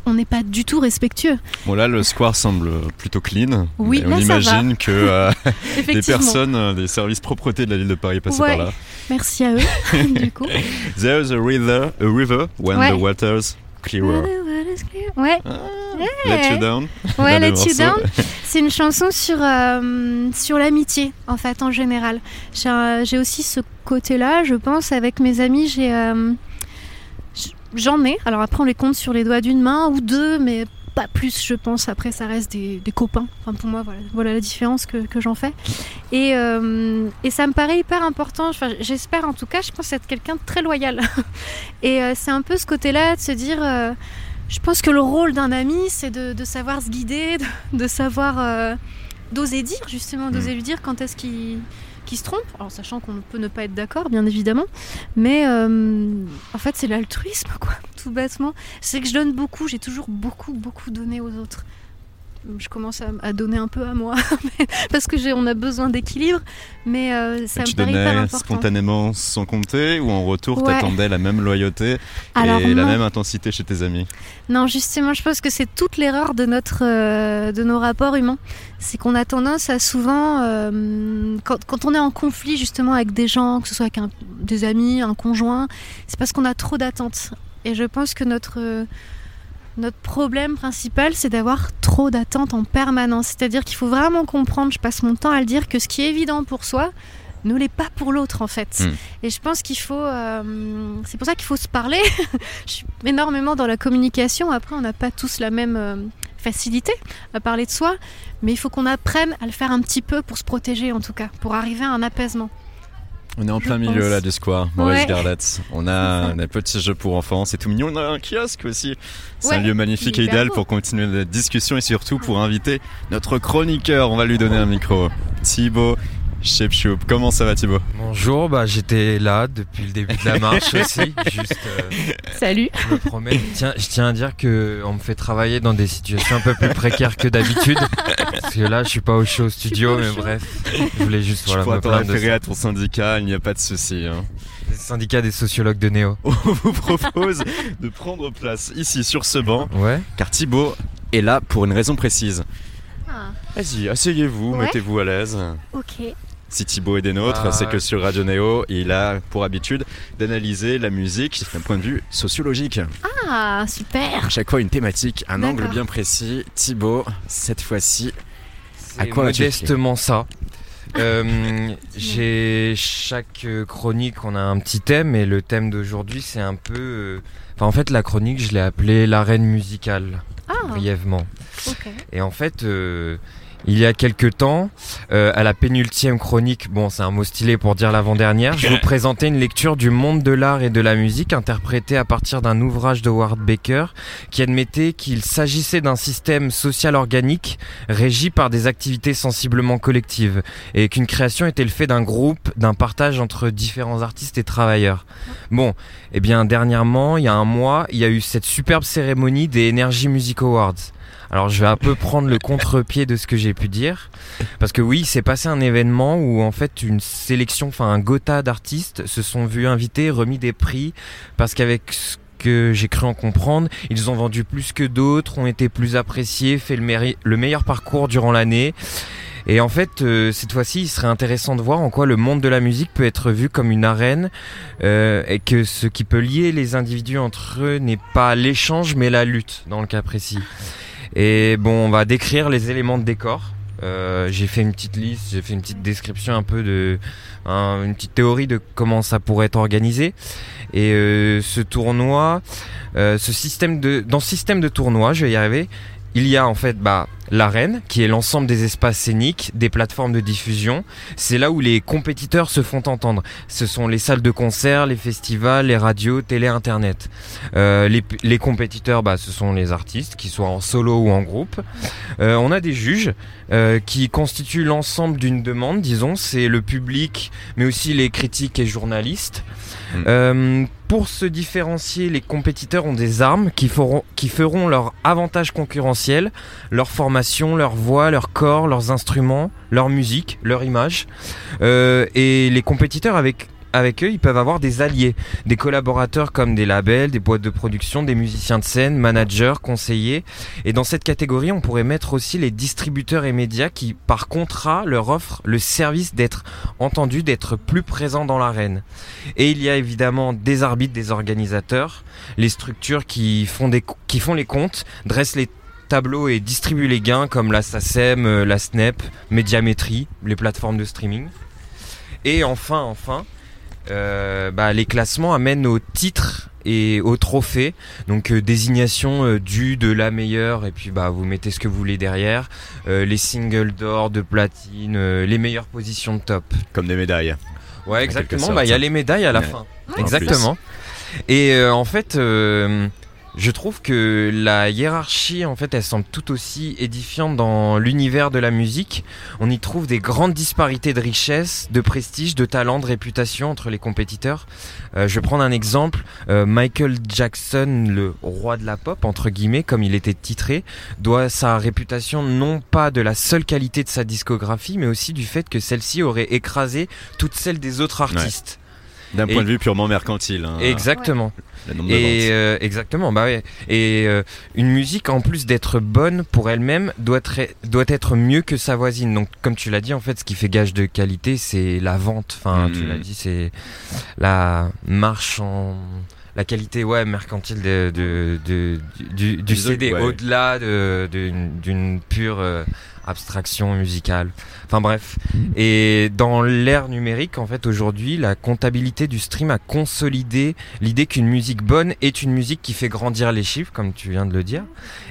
on n'est pas du tout respectueux. Bon là, le square semble plutôt clean. Oui, on imagine que euh, des personnes, euh, des services propreté de la ville de Paris passent par là. Merci à eux. du coup. There's a river, a river when the water's clearer. Ouais. Ah, let you down. Ouais, Let you down. C'est une chanson sur, euh, sur l'amitié, en fait, en général. J'ai aussi ce côté-là, je pense, avec mes amis. J'ai. Euh, j'en ai. Alors après, on les compte sur les doigts d'une main ou deux, mais pas plus, je pense. Après, ça reste des, copains. Enfin, pour moi, voilà, voilà la différence que, que j'en fais. Et, euh, et, ça me paraît hyper important. Enfin, J'espère en tout cas, je pense être quelqu'un de très loyal. et c'est un peu ce côté-là de se dire je pense que le rôle d'un ami, c'est de, savoir se guider, de, savoir euh, d'oser dire, justement, d'oser mm. lui dire quand est-ce qu'il se trompe, alors sachant qu'on peut ne pas être d'accord, bien évidemment, mais euh, en fait c'est l'altruisme, quoi, tout bêtement. C'est que je donne beaucoup, j'ai toujours beaucoup, beaucoup donné aux autres je commence à, donner un peu à moi parce que on a besoin d'équilibre mais euh, ça me paraît hyper important. spontanément sans compter ou en retour tu t'attendais la même loyauté et la même intensité chez tes amis? Non justement je pense que c'est toute l'erreur de notre euh, de nos rapports humains. C'est qu'on a tendance à souvent euh, quand, quand, on est en conflit justement avec des gens que ce soit avec un, des amis un conjoint c'est parce qu'on a trop d'attentes. Et je pense que notre notre problème principal, c'est d'avoir trop d'attentes en permanence. C'est-à-dire qu'il faut vraiment comprendre, je passe mon temps à le dire, que ce qui est évident pour soi ne l'est pas pour l'autre en fait. Hmm. Et je pense qu'il faut... Euh, c'est pour ça qu'il faut se parler. je suis énormément dans la communication. Après, on n'a pas tous la même... Euh, facilité à parler de soi, mais il faut qu'on apprenne à le faire un petit peu pour se protéger en tout cas, pour arriver à un apaisement. On est en plein milieu là du square, Maurice Gardette. On a un petit jeu pour enfants, c'est tout mignon. On a un kiosque aussi. C'est un lieu magnifique et idéal pour continuer la discussion et surtout pour inviter notre chroniqueur. On va lui donner un micro. Thibaut Choup, Comment ça va Thibaut? Bonjour, bah j'étais là depuis le début de la marche aussi. Juste, euh, Salut. Je me promets. Tiens, je tiens à dire que on me fait travailler dans des situations un peu plus précaires que d'habitude. parce que là, je suis pas au show studio, mais bref, je voulais juste voilà, me plaindre référer à ton syndicat, il n'y a pas de souci. Hein. Le syndicat des sociologues de Néo. On vous propose de prendre place ici sur ce banc, ouais. car Thibaut est là pour une raison précise. Ah. Vas-y, asseyez-vous, mettez-vous à l'aise. Ok. Si Thibaut est des nôtres, bah, c'est que sur Radio Néo, il a pour habitude d'analyser la musique d'un point de vue sociologique. Ah, super À chaque fois une thématique, un angle bien précis. Thibaut, cette fois-ci, à quoi modestement ça euh, j'ai chaque chronique, on a un petit thème et le thème d'aujourd'hui c'est un peu. Euh, enfin, en fait, la chronique, je l'ai appelée l'arène musicale, ah. brièvement. Et en fait, euh, il y a quelques temps, euh, à la pénultième chronique, bon c'est un mot stylé pour dire l'avant-dernière, je vous présentais une lecture du monde de l'art et de la musique interprétée à partir d'un ouvrage de Ward Baker qui admettait qu'il s'agissait d'un système social organique régi par des activités sensiblement collectives et qu'une création était le fait d'un groupe, d'un partage entre différents artistes et travailleurs. Bon, et eh bien dernièrement, il y a un mois, il y a eu cette superbe cérémonie des Energy Music Awards. Alors je vais un peu prendre le contre-pied de ce que j'ai pu dire, parce que oui, c'est passé un événement où en fait une sélection, enfin un gotha d'artistes se sont vus invités, remis des prix, parce qu'avec ce que j'ai cru en comprendre, ils ont vendu plus que d'autres, ont été plus appréciés, fait le, meilleur parcours durant l'année. Et en fait, euh, cette fois-ci, il serait intéressant de voir en quoi le monde de la musique peut être vu comme une arène euh, et que ce qui peut lier les individus entre eux n'est pas l'échange mais la lutte dans le cas précis. Et bon, on va décrire les éléments de décor. j'ai fait une petite liste, j'ai fait une petite description un peu de, une petite théorie de comment ça pourrait être organisé. Et ce tournoi, ce système de, dans ce système de tournoi, je vais y arriver. Il y a en fait bah, l'arène, qui est l'ensemble des espaces scéniques, des plateformes de diffusion. C'est là où les compétiteurs se font entendre. Ce sont les salles de concert, les festivals, les radios, télé, internet. Euh, les, compétiteurs, bah, ce sont les artistes, qu'ils soient en solo ou en groupe. Euh, on a des juges euh, qui constituent l'ensemble d'une demande, disons. C'est le public, mais aussi les critiques et journalistes. Mm. pour se différencier, les compétiteurs ont des armes qui feront, qui feront leur avantage concurrentiel, leur formation, leur voix, leur corps, leurs instruments, leur musique, leur image. Euh, et les compétiteurs avec avec eux, ils peuvent avoir des alliés, des collaborateurs comme des labels, des boîtes de production, des musiciens de scène, managers, conseillers. Et dans cette catégorie, on pourrait mettre aussi les distributeurs et médias qui, par contrat, leur offrent le service d'être entendus, d'être plus présents dans l'arène. Et il y a évidemment des arbitres, des organisateurs, les structures qui font, les comptes, dressent les tableaux et distribuent les gains comme la SACEM, euh, la SNEP, Médiamétrie, les plateformes de streaming. Et enfin, enfin, euh, bah, les classements amènent au titre et au trophée. Donc euh, désignation euh, du, de la meilleure, et puis bah vous mettez ce que vous voulez derrière. les singles d'or, de platine, les meilleures positions de top. Comme des médailles. Ouais, exactement. Bah il y a les médailles à la fin. Exactement. Et en fait, je trouve que la hiérarchie, en fait, elle semble tout aussi édifiante dans l'univers de la musique. On y trouve des grandes disparités de richesse, de prestige, de talent, de réputation entre les compétiteurs. Euh, je vais prendre un exemple. Euh, Michael Jackson, le roi de la pop, entre guillemets, comme il était titré, doit sa réputation non pas de la seule qualité de sa discographie, mais aussi du fait que celle-ci aurait écrasé toutes celles des autres artistes. D'un point de vue purement mercantile. Hein. Exactement. Et euh, exactement, bah ouais. Et euh, une musique, en plus d'être bonne pour elle-même, doit être, doit être mieux que sa voisine. Donc, comme tu l'as dit, en fait, ce qui fait gage de qualité, c'est la vente. Enfin, tu l'as mm. dit, c'est la marche en la qualité ouais mercantile de, de, du, du CD au-delà d'une pure euh, abstraction musicale. Enfin bref. Et dans l'ère numérique, en fait, aujourd'hui, la comptabilité du stream a consolidé l'idée qu'une musique bonne est une musique qui fait grandir les chiffres, comme tu viens de le dire.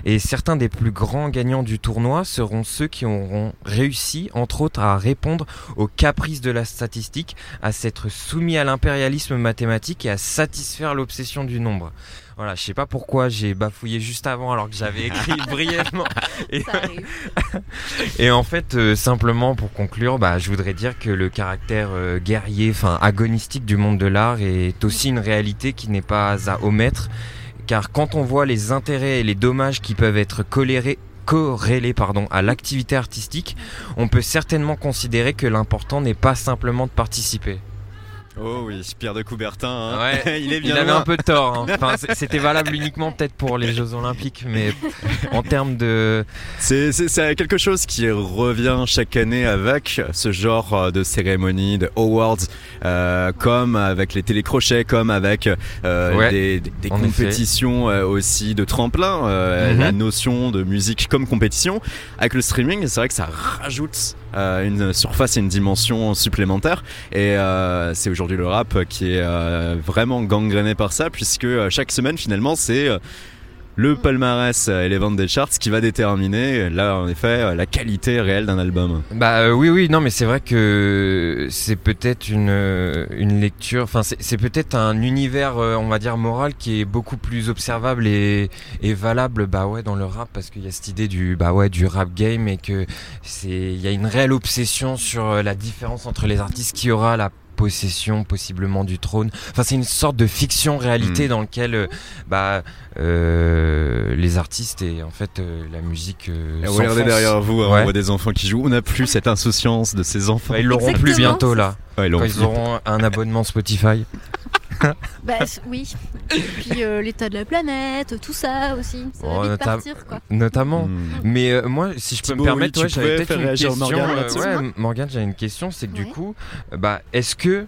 Et certains des plus grands gagnants du tournoi seront ceux qui auront réussi, entre autres, à répondre aux caprices de la statistique, à s'être soumis à l'impérialisme mathématique et à satisfaire l'obsession du nombre. Voilà, je sais pas pourquoi j'ai bafouillé juste avant alors que j'avais écrit brièvement. Et, en fait, euh, simplement pour conclure, bah, je voudrais dire que le caractère euh, guerrier, enfin agonistique du monde de l'art est aussi une réalité qui n'est pas à omettre. Car quand on voit les intérêts et les dommages qui peuvent être colérés corrélés pardon, à l'activité artistique, on peut certainement considérer que l'important n'est pas simplement de participer. Oh oui, Pierre de Coubertin, hein. ouais, il est bien. Il avait un peu tort. Hein. Enfin, c'était valable uniquement peut-être pour les Jeux Olympiques, mais en termes de. C'est quelque chose qui revient chaque année avec ce genre euh, de cérémonie, de awards, euh, comme avec les télécrochets, comme avec euh, des, des compétitions aussi de tremplin, euh, mm-hmm. la notion de musique comme compétition. Avec le streaming, c'est vrai que ça rajoute une surface et une dimension supplémentaire. Et c'est aujourd'hui le rap qui est euh, vraiment gangréné par ça, puisque chaque semaine finalement c'est le palmarès et les ventes des charts qui va déterminer là en effet la qualité réelle d'un album. Bah euh, oui oui non mais c'est vrai que c'est peut-être une euh, une lecture enfin c'est peut-être un univers euh, on va dire moral qui est beaucoup plus observable et, et valable bah ouais dans le rap parce qu'il y a cette idée du bah ouais du rap game et que c'est il y a une réelle obsession sur la différence entre les artistes qui aura la possession possiblement du trône. Enfin, c'est une sorte de fiction-réalité hmm. dans lequel euh, bah, euh, les artistes et en fait euh, la musique. regardez derrière vous, hein, on voit des enfants qui jouent. On n'a plus cette insouciance de ces enfants. Bah, ils l'auront plus bientôt là. quand ils auront un abonnement Spotify. Bah oui. Et puis euh, l'état de la planète, tout ça aussi. Ça oh, va partir, quoi. Notamment. Hmm. Mais euh, moi, si je peux me permettre, oui, j'avais peut-être une question. Morgane, euh, ouais, Morgane, j'ai une question, c'est que du coup, bah, est-ce que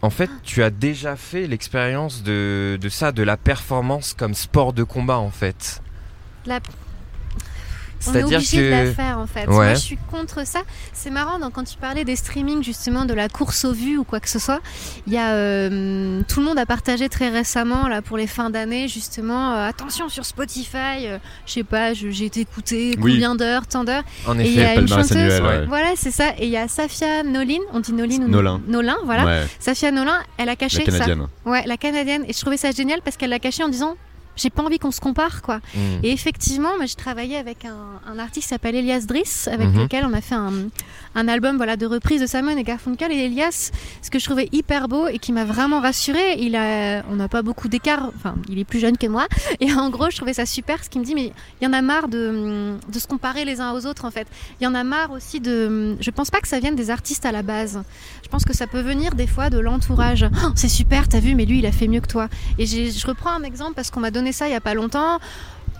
en fait, tu as déjà fait l'expérience de, de ça, de la performance comme sport de combat, en fait? La on est obligé de la faire en fait. Moi, je suis contre ça. C'est marrant, donc, quand tu parlais des streamings, justement, de la course aux vues ou quoi que ce soit, il y a euh, tout le monde a partagé très récemment, là, pour les fins d'année, justement, euh, attention sur Spotify, euh, je sais pas, j'ai été écouté combien d'heures, tant d'heures. En effet, et il y a une chanteuse, voilà, c'est ça. Et il y a Safia Nolin, on dit Nolin ou Nolin? Nolin, voilà. Safia Nolin, elle a caché la canadienne. ça. Ouais, la canadienne. Et je trouvais ça génial parce qu'elle l'a caché en disant j'ai pas envie qu'on se compare quoi. Mm. Et effectivement, moi j'ai travaillé avec un, artiste qui s'appelle Elias Driss, avec mm-hmm. lequel on a fait un, un, album voilà de reprise de Simon et Garfunkel. Et Elias, ce que je trouvais hyper beau et qui m'a vraiment rassurée, il a, on n'a pas beaucoup d'écart, enfin il est plus jeune que moi. Et en gros, je trouvais ça super, ce qu'il me dit, mais il y en a marre de, de se comparer les uns aux autres en fait. Il y en a marre aussi de, je pense pas que ça vienne des artistes à la base. Je pense que ça peut venir des fois de l'entourage. Oh, c'est super, t'as vu, mais lui il a fait mieux que toi. Et je reprends un exemple parce qu'on m'a donné ça il y a pas longtemps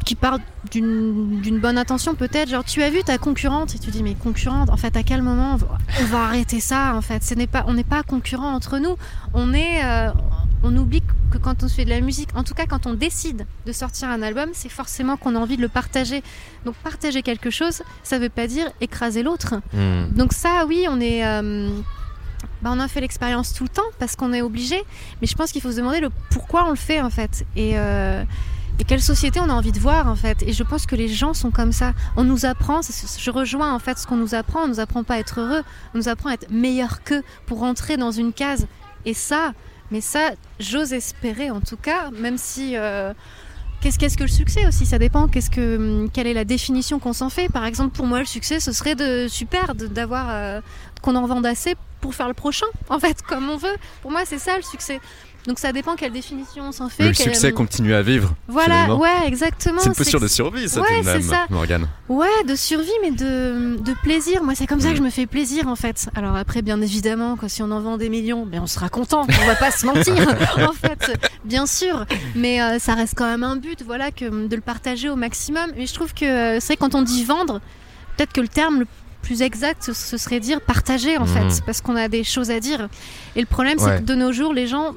qui parle d'une bonne intention peut-être genre tu as vu ta concurrente et tu dis mais concurrente en fait à quel moment on va, arrêter ça en fait? Ce n'est pas on n'est pas concurrent entre nous on est euh, on oublie que quand on fait de la musique en tout cas quand on décide de sortir un album c'est forcément qu'on a envie de le partager donc partager quelque chose ça veut pas dire écraser l'autre hmm. donc ça oui on est euh, bah, on a fait l'expérience tout le temps parce qu'on est obligé. Mais je pense qu'il faut se demander le pourquoi on le fait en fait. Et, euh, et, quelle société on a envie de voir en fait. Et je pense que les gens sont comme ça. On nous apprend, je rejoins en fait ce qu'on nous apprend. On nous apprend pas à être heureux, on nous apprend à être meilleur qu'eux pour rentrer dans une case. Et ça, mais ça, j'ose espérer en tout cas, même si. Euh, Qu'est-ce que le succès aussi? Ça dépend. Qu'est-ce que hum, quelle est la définition qu'on s'en fait? Par exemple, pour moi, le succès, ce serait de super d'avoir euh, qu'on en vende assez pour faire le prochain. En fait, comme on veut. Pour moi, c'est ça le succès. Donc ça dépend quelle définition on s'en fait. le succès continue à vivre. Voilà, ouais, exactement. C'est une posture de survie, ça, ouais, même, ça. Morgane. Ouais, de survie, mais de, de plaisir. Moi, c'est comme ça que je me fais plaisir, en fait. Alors après, bien évidemment, quand si on en vend des millions, ben, on sera content. On va pas se mentir, en fait, bien sûr. Mais euh, ça reste quand même un but, voilà, que de le partager au maximum. Mais je trouve que euh, c'est vrai quand on dit vendre, peut-être que le terme le plus exact, ce serait dire partager en fait, mmh. parce qu'on a des choses à dire. Et le problème, c'est que de nos jours, les gens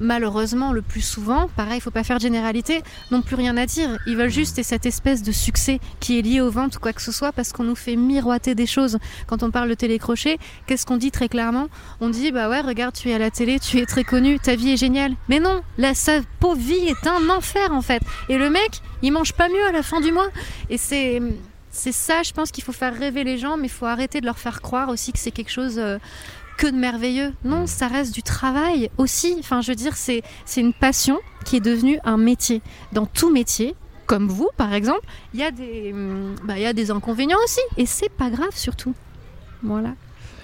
malheureusement, le plus souvent, pareil, il faut pas faire de généralité, n'ont plus rien à dire. Ils veulent juste cette espèce de succès qui est lié aux ventes ou quoi que ce soit parce qu'on nous fait miroiter des choses. Quand on parle de télécrochet, qu'est-ce qu'on dit très clairement? On dit, bah ouais, regarde, tu es à la télé, tu es très connu, ta vie est géniale. Mais non, là, sa pauvre vie est un enfer en fait. Et le mec, il mange pas mieux à la fin du mois. Et c'est c'est ça, je pense qu'il faut faire rêver les gens, mais il faut arrêter de leur faire croire aussi que c'est quelque chose euh, que de merveilleux. Non, ça reste du travail aussi. Enfin, je veux dire, c'est une passion qui est devenue un métier. Dans tout métier, comme vous par exemple, il y, a des, hum, bah, y a des inconvénients aussi. Et c'est pas grave surtout. Voilà.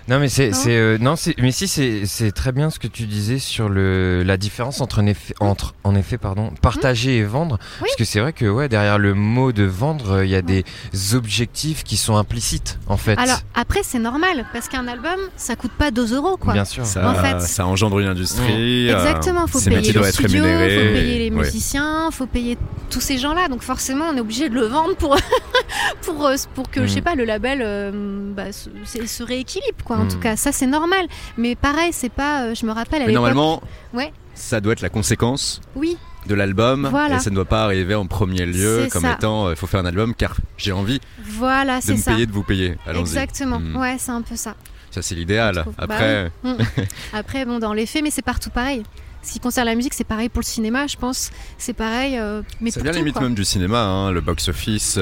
Non mais c'est euh, non c'est mais si c'est très bien ce que tu disais sur le la différence entre en effet entre en effet pardon partager et vendre parce que c'est vrai que ouais derrière le mot de vendre il y a des objectifs qui sont implicites en fait. Alors après c'est normal parce qu'un album ça coûte pas 2 euros quoi. Bien sûr. Ça, en fait, ça engendre une industrie. Mmh. Exactement faut payer les studios, faut payer les musiciens, faut payer tous ces gens là donc forcément on est obligé de le vendre pour pour euh, pour que je sais mmh. pas le label euh, bah, se, se rééquilibre quoi en tout hmm. cas. Ça, c'est normal. Mais pareil, c'est pas. Euh, je me rappelle à Mais normalement, ouais. ça doit être la conséquence. Oui. De l'album, et ça ne doit pas arriver en premier lieu comme étant il euh, faut faire un album car j'ai envie voilà, de me payer, de vous payer. Exactement, hmm. ouais, c'est un peu ça. Ça, c'est l'idéal. Après, bah hmm. Après, bon, dans les faits, mais c'est partout pareil. Ce qui concerne la musique, c'est pareil pour le cinéma, je pense. C'est pareil. Euh, mais ça vient limite même du cinéma, hein, le box-office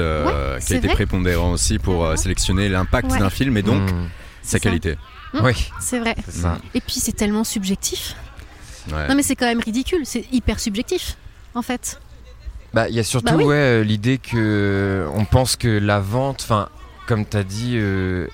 qui a été prépondérant aussi pour sélectionner l'impact d'un film et donc sa qualité. Mmh. oui. C'est vrai. Et puis c'est tellement subjectif. Non mais c'est quand même ridicule, c'est hyper subjectif en fait. Bah il y a surtout bah ouais, l'idée que on pense que la vente, enfin comme tu as dit, euh,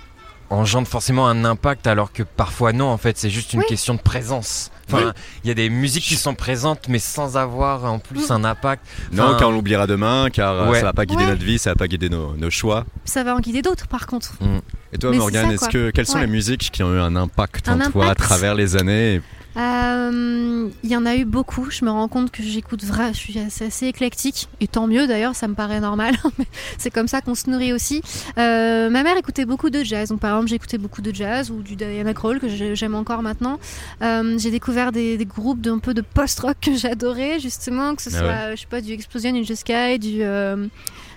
engendre forcément un impact alors que parfois non en fait c'est juste une question de présence. Enfin, il y a des musiques qui sont présentes mais sans avoir en plus un impact. non, car on l'oubliera demain, car euh, ça va pas guider notre vie, ça va pas guider nos, choix. Ça va en guider d'autres par contre. Mm. Et toi, Morgane, est-ce que quelles sont les musiques qui ont eu un impact en toi à travers les années? Euh, Il y en a eu beaucoup. Je me rends compte que j'écoute vrai, je suis assez, éclectique. Et tant mieux d'ailleurs, ça me paraît normal. c'est comme ça qu'on se nourrit aussi. Euh, ma mère écoutait beaucoup de jazz. Donc par exemple, j'écoutais beaucoup de jazz ou du Diana Krall que j'aime encore maintenant. Euh, j'ai découvert des, groupes d'un peu de post-rock que j'adorais justement, que ce ah soit, je sais pas, du Explosion in the Sky, du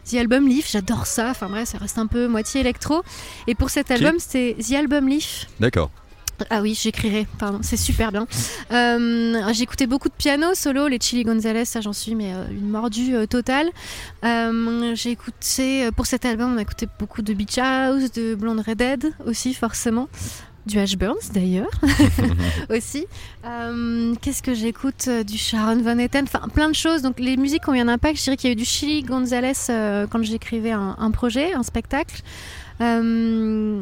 The Album Leaf, j'adore ça. Enfin bref, ça reste un peu moitié électro. Et pour cet album, c'est The Album Leaf. D'accord. Ah oui, j'écrirai, pardon, c'est super bien. Euh, J'écoutais beaucoup de piano solo, les Chili Gonzalez, ça j'en suis, mais euh, une mordue euh, totale. Euh, j'ai écouté, pour cet album, on a écouté beaucoup de Beach House, de Blonde Redhead aussi, forcément du Ash Burns d'ailleurs aussi. Qu'est-ce que j'écoute Du Sharon Van Etten, enfin plein de choses. Donc les musiques ont eu un impact. Je dirais qu'il y a eu du Chili Gonzalez quand j'écrivais un, projet, un spectacle. Euh,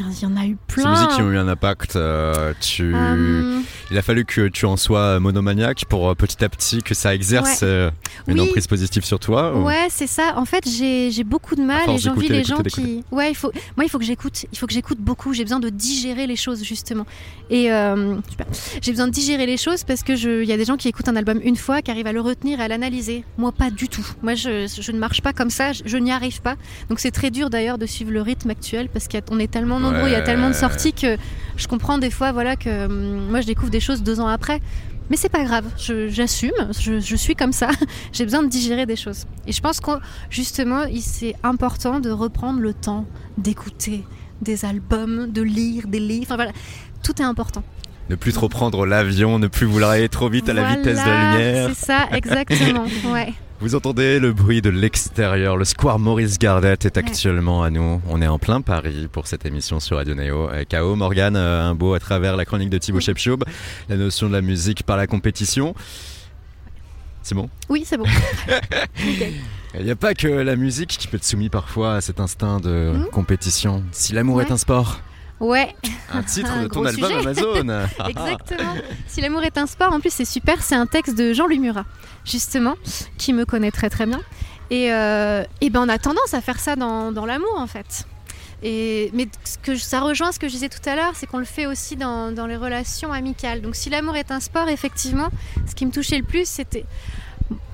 il y en a eu plein. Ces musiques qui ont eu un impact. Euh, tu... Euh, il a fallu que tu en sois monomaniaque pour petit à petit que ça exerce une emprise positive sur toi. Ouais, c'est ça. En fait, j'ai beaucoup de mal et j'envie les gens qui. Ouais, il faut. Moi, il faut que j'écoute. Il faut que j'écoute beaucoup. J'ai besoin de digérer les choses justement. Et j'ai besoin de digérer les choses parce que il y a des gens qui écoutent un album une fois, qui arrivent à le retenir et à l'analyser. Moi, pas du tout. Moi, je, je ne marche pas comme ça. Je, je n'y arrive pas. Donc, c'est très dur d'ailleurs de suivre le rythme actuel parce qu'on est tellement nombreux, il y a tellement de sorties que je comprends des fois voilà que hum, moi je découvre des choses deux ans après. Mais c'est pas grave, j'assume, je, suis comme ça, j'ai besoin de digérer des choses. Et je pense que justement, c'est important de reprendre le temps d'écouter des albums, de lire des livres, enfin voilà, tout est important. Ne plus trop prendre l'avion, ne plus vouloir aller trop vite à la vitesse de la lumière. C'est ça, exactement, ouais. Vous entendez le bruit de l'extérieur. Le square Maurice Gardet est actuellement à nous. On est en plein Paris pour cette émission sur Radio Néo. KO, Morgane, euh, un beau à travers la chronique de Thibaut Shepchoub. La notion de la musique par la compétition. C'est bon? Oui, c'est bon. Il n'y a pas que la musique qui peut être soumise parfois à cet instinct de hmm? compétition. Si l'amour est un sport. Ouais. Un titre de ton album Amazon. Exactement. Si l'amour est un sport, en plus c'est super, c'est un texte de Jean-Louis Murat, justement, qui me connaît très très bien. Et, euh, et ben on a tendance à faire ça dans, dans l'amour en fait. Et, mais ce que ça rejoint ce que je disais tout à l'heure, c'est qu'on le fait aussi dans, dans, les relations amicales. Donc si l'amour est un sport, effectivement, ce qui me touchait le plus, c'était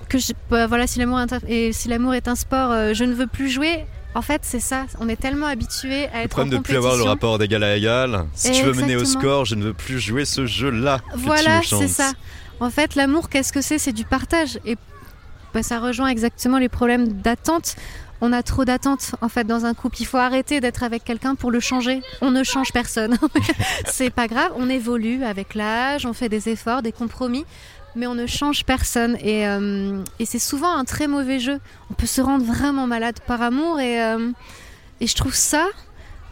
que je, bah, voilà, si l'amour est, si est un sport, euh, je ne veux plus jouer. En fait, c'est ça. On est tellement habitué à être le problème de ne plus avoir le rapport d'égal à égal. Si tu veux mener au score, je ne veux plus jouer ce jeu-là. Voilà, c'est ça. En fait, l'amour, qu'est-ce que c'est? C'est du partage. Et bah, ça rejoint exactement les problèmes d'attente. On a trop d'attentes en fait dans un couple. Il faut arrêter d'être avec quelqu'un pour le changer. On ne change personne. c'est pas grave. On évolue avec l'âge. On fait des efforts, des compromis mais on ne change personne. Euh, et, c'est souvent un très mauvais jeu. On peut se rendre vraiment malade par amour. Et, euh, je trouve ça,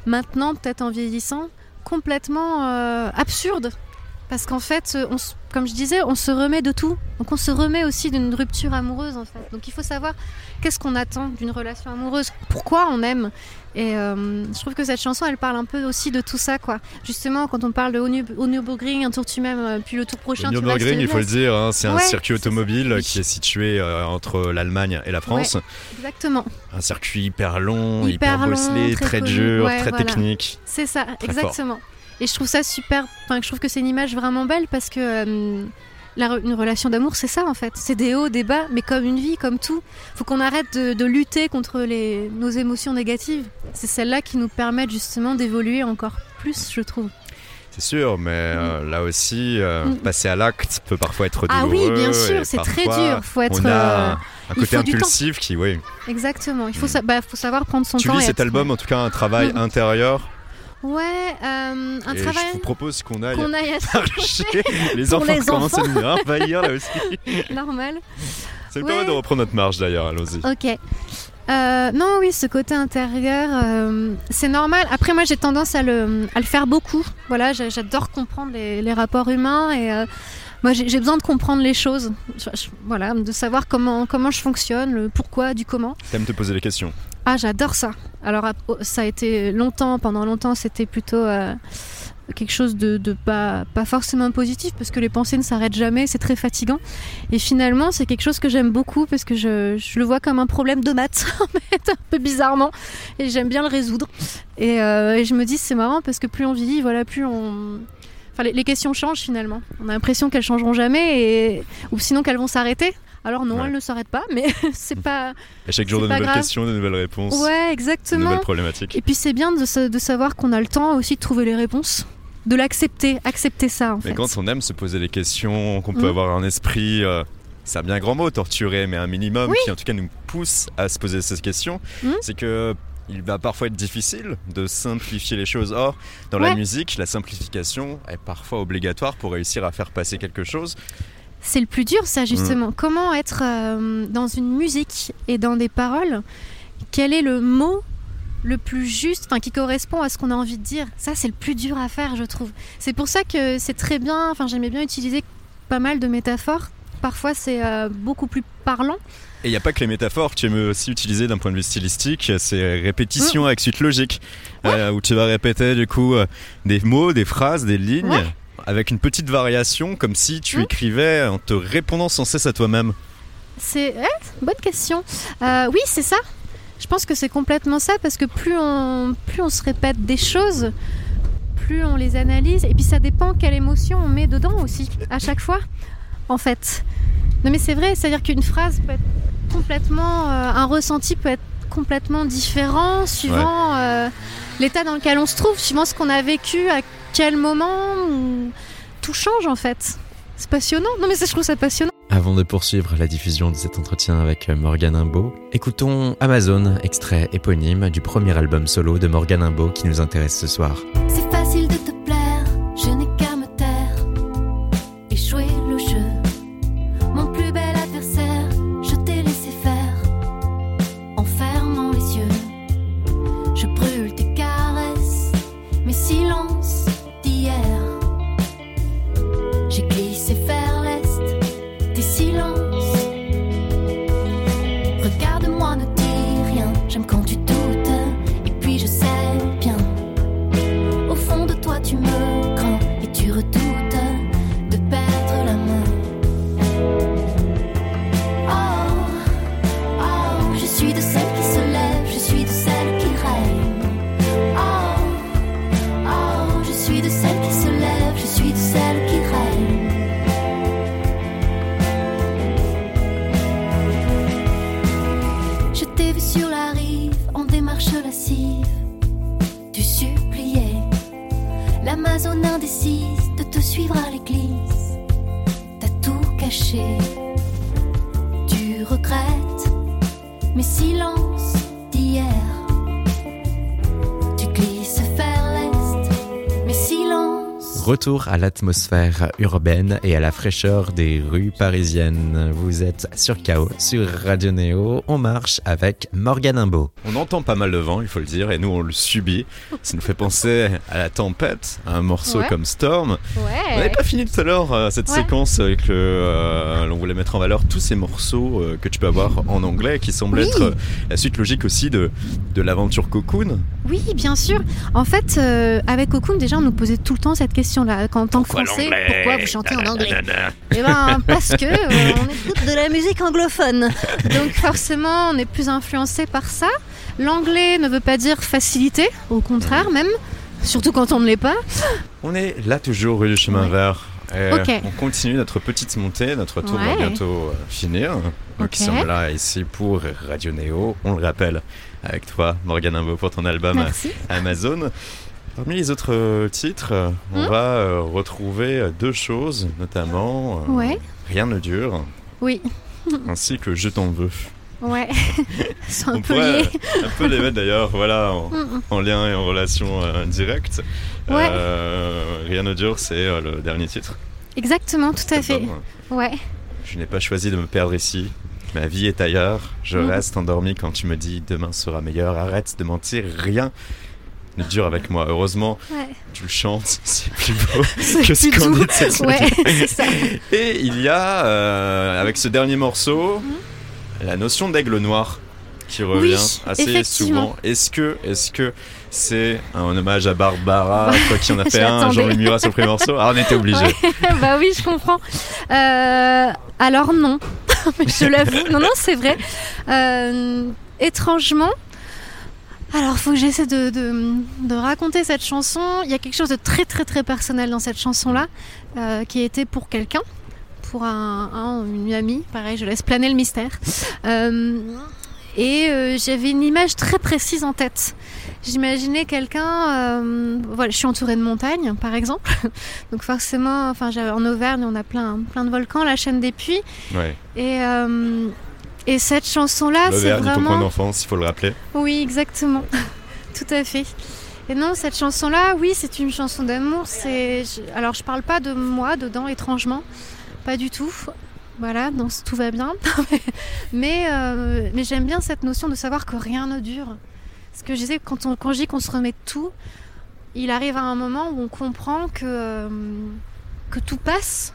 maintenant, peut-être en vieillissant, complètement euh, absurde. Parce qu'en fait, comme je disais, on se remet de tout. Donc on se remet aussi d'une rupture amoureuse en fait. Donc il faut savoir qu'est-ce qu'on attend d'une relation amoureuse, pourquoi on aime. Et euh, je trouve que cette chanson, elle parle un peu aussi de tout ça, quoi. Justement, quand on parle de Nürburgring, un tour tu m'aimes, euh, puis le tour prochain. Le Nürburgring, il faut le dire, hein, c'est un circuit automobile qui est situé euh, entre l'Allemagne et la France. exactement. Un circuit hyper long, hyper, bosselé, très, dur, très technique. C'est ça, exactement. Et je trouve ça super. Enfin, je trouve que c'est une image vraiment belle parce que une relation d'amour, c'est ça en fait. C'est des hauts, des bas, mais comme une vie, comme tout. Faut qu'on arrête de, lutter contre les, nos émotions négatives. C'est celles-là qui nous permettent justement d'évoluer encore plus, je trouve. C'est sûr, mais euh, mm. là aussi, euh, mm. passer à l'acte peut parfois être douloureux. Ah oui, bien sûr, c'est très dur. Faut être. On a euh, un côté impulsif qui, oui. Exactement. Il faut, mm. bah, faut savoir prendre son temps. Tu vis cet album, en tout cas, un travail intérieur Ouais, euh, un travail. Je vous propose qu'on aille, qu'on aille les enfants commencent à nous envahir là aussi. Normal. C'est le ouais. de reprendre notre marche d'ailleurs, allons-y. Ok. Euh, non, oui, ce côté intérieur, euh, c'est normal. Après, moi, j'ai tendance à le, à le, faire beaucoup. Voilà, j'adore comprendre les, les, rapports humains et euh, moi, j'ai besoin de comprendre les choses. voilà, de savoir comment, comment je fonctionne, le pourquoi, du comment. T'aimes te poser les questions ah, j'adore ça. Alors, oh, ça a été longtemps, pendant longtemps, c'était plutôt euh, quelque chose de, pas, pas forcément positif parce que les pensées ne s'arrêtent jamais, c'est très fatigant. Et finalement, c'est quelque chose que j'aime beaucoup parce que je, le vois comme un problème de maths, en fait, un peu bizarrement. Et j'aime bien le résoudre. Et, euh, et je me dis, c'est marrant parce que plus on vit, voilà, plus on Enfin, les, questions changent finalement. On a l'impression qu'elles changeront jamais, et... ou sinon qu'elles vont s'arrêter. Alors non, elles ne s'arrêtent pas, mais c'est pas. À chaque jour de nouvelles questions, de nouvelles réponses. Ouais, exactement. De nouvelles problématiques. Et puis c'est bien de, de savoir qu'on a le temps aussi de trouver les réponses de l'accepter, accepter ça en mais quand on aime se poser des questions, qu'on peut mm. avoir un esprit, euh, c'est un bien grand mot, torturé, mais un minimum qui en tout cas nous pousse à se poser ces questions, mm. c'est que il va parfois être difficile de simplifier les choses. Or, dans la musique, la simplification est parfois obligatoire pour réussir à faire passer quelque chose. C'est le plus dur, ça, justement. Mm. Comment être euh, dans une musique et dans des paroles Quel est le mot le plus juste, enfin qui correspond à ce qu'on a envie de dire? Ça, c'est le plus dur à faire, je trouve. C'est pour ça que c'est très bien. Enfin, j'aimais bien utiliser pas mal de métaphores. Parfois, c'est euh, beaucoup plus parlant. Et il n'y a pas que les métaphores, tu aimes aussi utiliser d'un point de vue stylistique, c'est répétition mm. avec suite logique, euh, où tu vas répéter du coup euh, des mots, des phrases, des lignes, avec une petite variation, comme si tu mm. écrivais en te répondant sans cesse à toi-même. C'est bonne question. oui, c'est ça. Je pense que c'est complètement ça parce que plus on, plus on se répète des choses, plus on les analyse. Et puis ça dépend quelle émotion on met dedans aussi, à chaque fois, en fait. Non mais c'est vrai, c'est-à-dire qu'une phrase peut être complètement... Euh, un ressenti peut être complètement différent suivant euh, l'état dans lequel on se trouve, suivant ce qu'on a vécu, à quel moment. Tout change en fait. C'est passionnant. Non mais je trouve ça passionnant. Avant de poursuivre la diffusion de cet entretien avec Morgan Imbo, écoutons Amazon, extrait éponyme du premier album solo de Morgan Imbo qui nous intéresse ce soir. Retour à l'atmosphère urbaine et à la fraîcheur des rues parisiennes. Vous êtes sur KO, sur Radio Néo. On marche avec Morgan Imbo. On entend pas mal de vent, il faut le dire, et nous on le subit. Ça nous fait penser à la tempête, à un morceau comme Storm. On n'avait pas fini tout à l'heure euh, cette séquence que euh, l'on voulait mettre en valeur tous ces morceaux euh, que tu peux avoir en anglais qui semblent être la suite logique aussi de, de l'aventure Cocoon. Oui, bien sûr. En fait, avec Cocoon, déjà on nous posait tout le temps cette question là, en tant que français, pourquoi vous chantez en anglais Eh ben, parce que euh, on écoute de la musique anglophone. Donc forcément, on est plus influencé par ça. L'anglais ne veut pas dire facilité, au contraire même, surtout quand on ne l'est pas. On est là toujours rue du chemin vert. On continue notre petite montée, notre tour va bientôt euh, finir. Nous qui sommes là ici pour Radio Néo, on le rappelle, avec toi, Morgane Imbo, pour ton album Amazon. Parmi les autres euh, titres, on hmm va euh, retrouver deux choses, notamment euh, Rien ne dure. Oui. ainsi que Je t'en veux. Ouais, un on peu pourrait un peu les mettre d'ailleurs voilà, en, lien et en relation directe. Ouais. Rien ne dure, c'est le dernier titre. Exactement, tout à fait. Ouais. Je n'ai pas choisi de me perdre ici. Ma vie est ailleurs. Je mm. reste endormi quand tu me dis demain sera meilleur. Arrête de mentir, rien dur avec moi. Heureusement, tu le chantes, c'est plus beau que ce qu'on dit ouais, Et il y a, euh, avec ce dernier morceau, la notion d'aigle noir qui revient assez souvent. Est-ce que, est-ce que c'est un hommage à Barbara, quoi qui en a fait un, Jean-Louis Murat sur le premier morceau? Ah, on était obligé. bah oui, je comprends. Euh, alors non, je l'avoue. Non, non, c'est vrai. Euh, étrangement, Alors, faut que j'essaie de, de, raconter cette chanson. Il y a quelque chose de très très très personnel dans cette chanson-là, euh, qui a été pour quelqu'un, pour un, une amie. Pareil, je laisse planer le mystère. Euh, et euh, j'avais une image très précise en tête. J'imaginais quelqu'un, voilà, je suis entourée de montagnes, par exemple. Donc forcément, enfin, en Auvergne, on a plein, plein de volcans, la chaîne des Puits. Ouais. Et et cette chanson-là, c'est vraiment... ton d'enfance, il faut le rappeler. Oui, exactement. Tout à fait. Et non, cette chanson-là, oui, c'est une chanson d'amour. C'est, alors, je parle pas de moi dedans, étrangement, pas du tout. Voilà, donc tout va bien. mais, euh, mais j'aime bien cette notion de savoir que rien ne dure. Parce que je disais, quand, on, quand je dis qu'on se remet tout, il arrive à un moment où on comprend que, euh, que tout passe,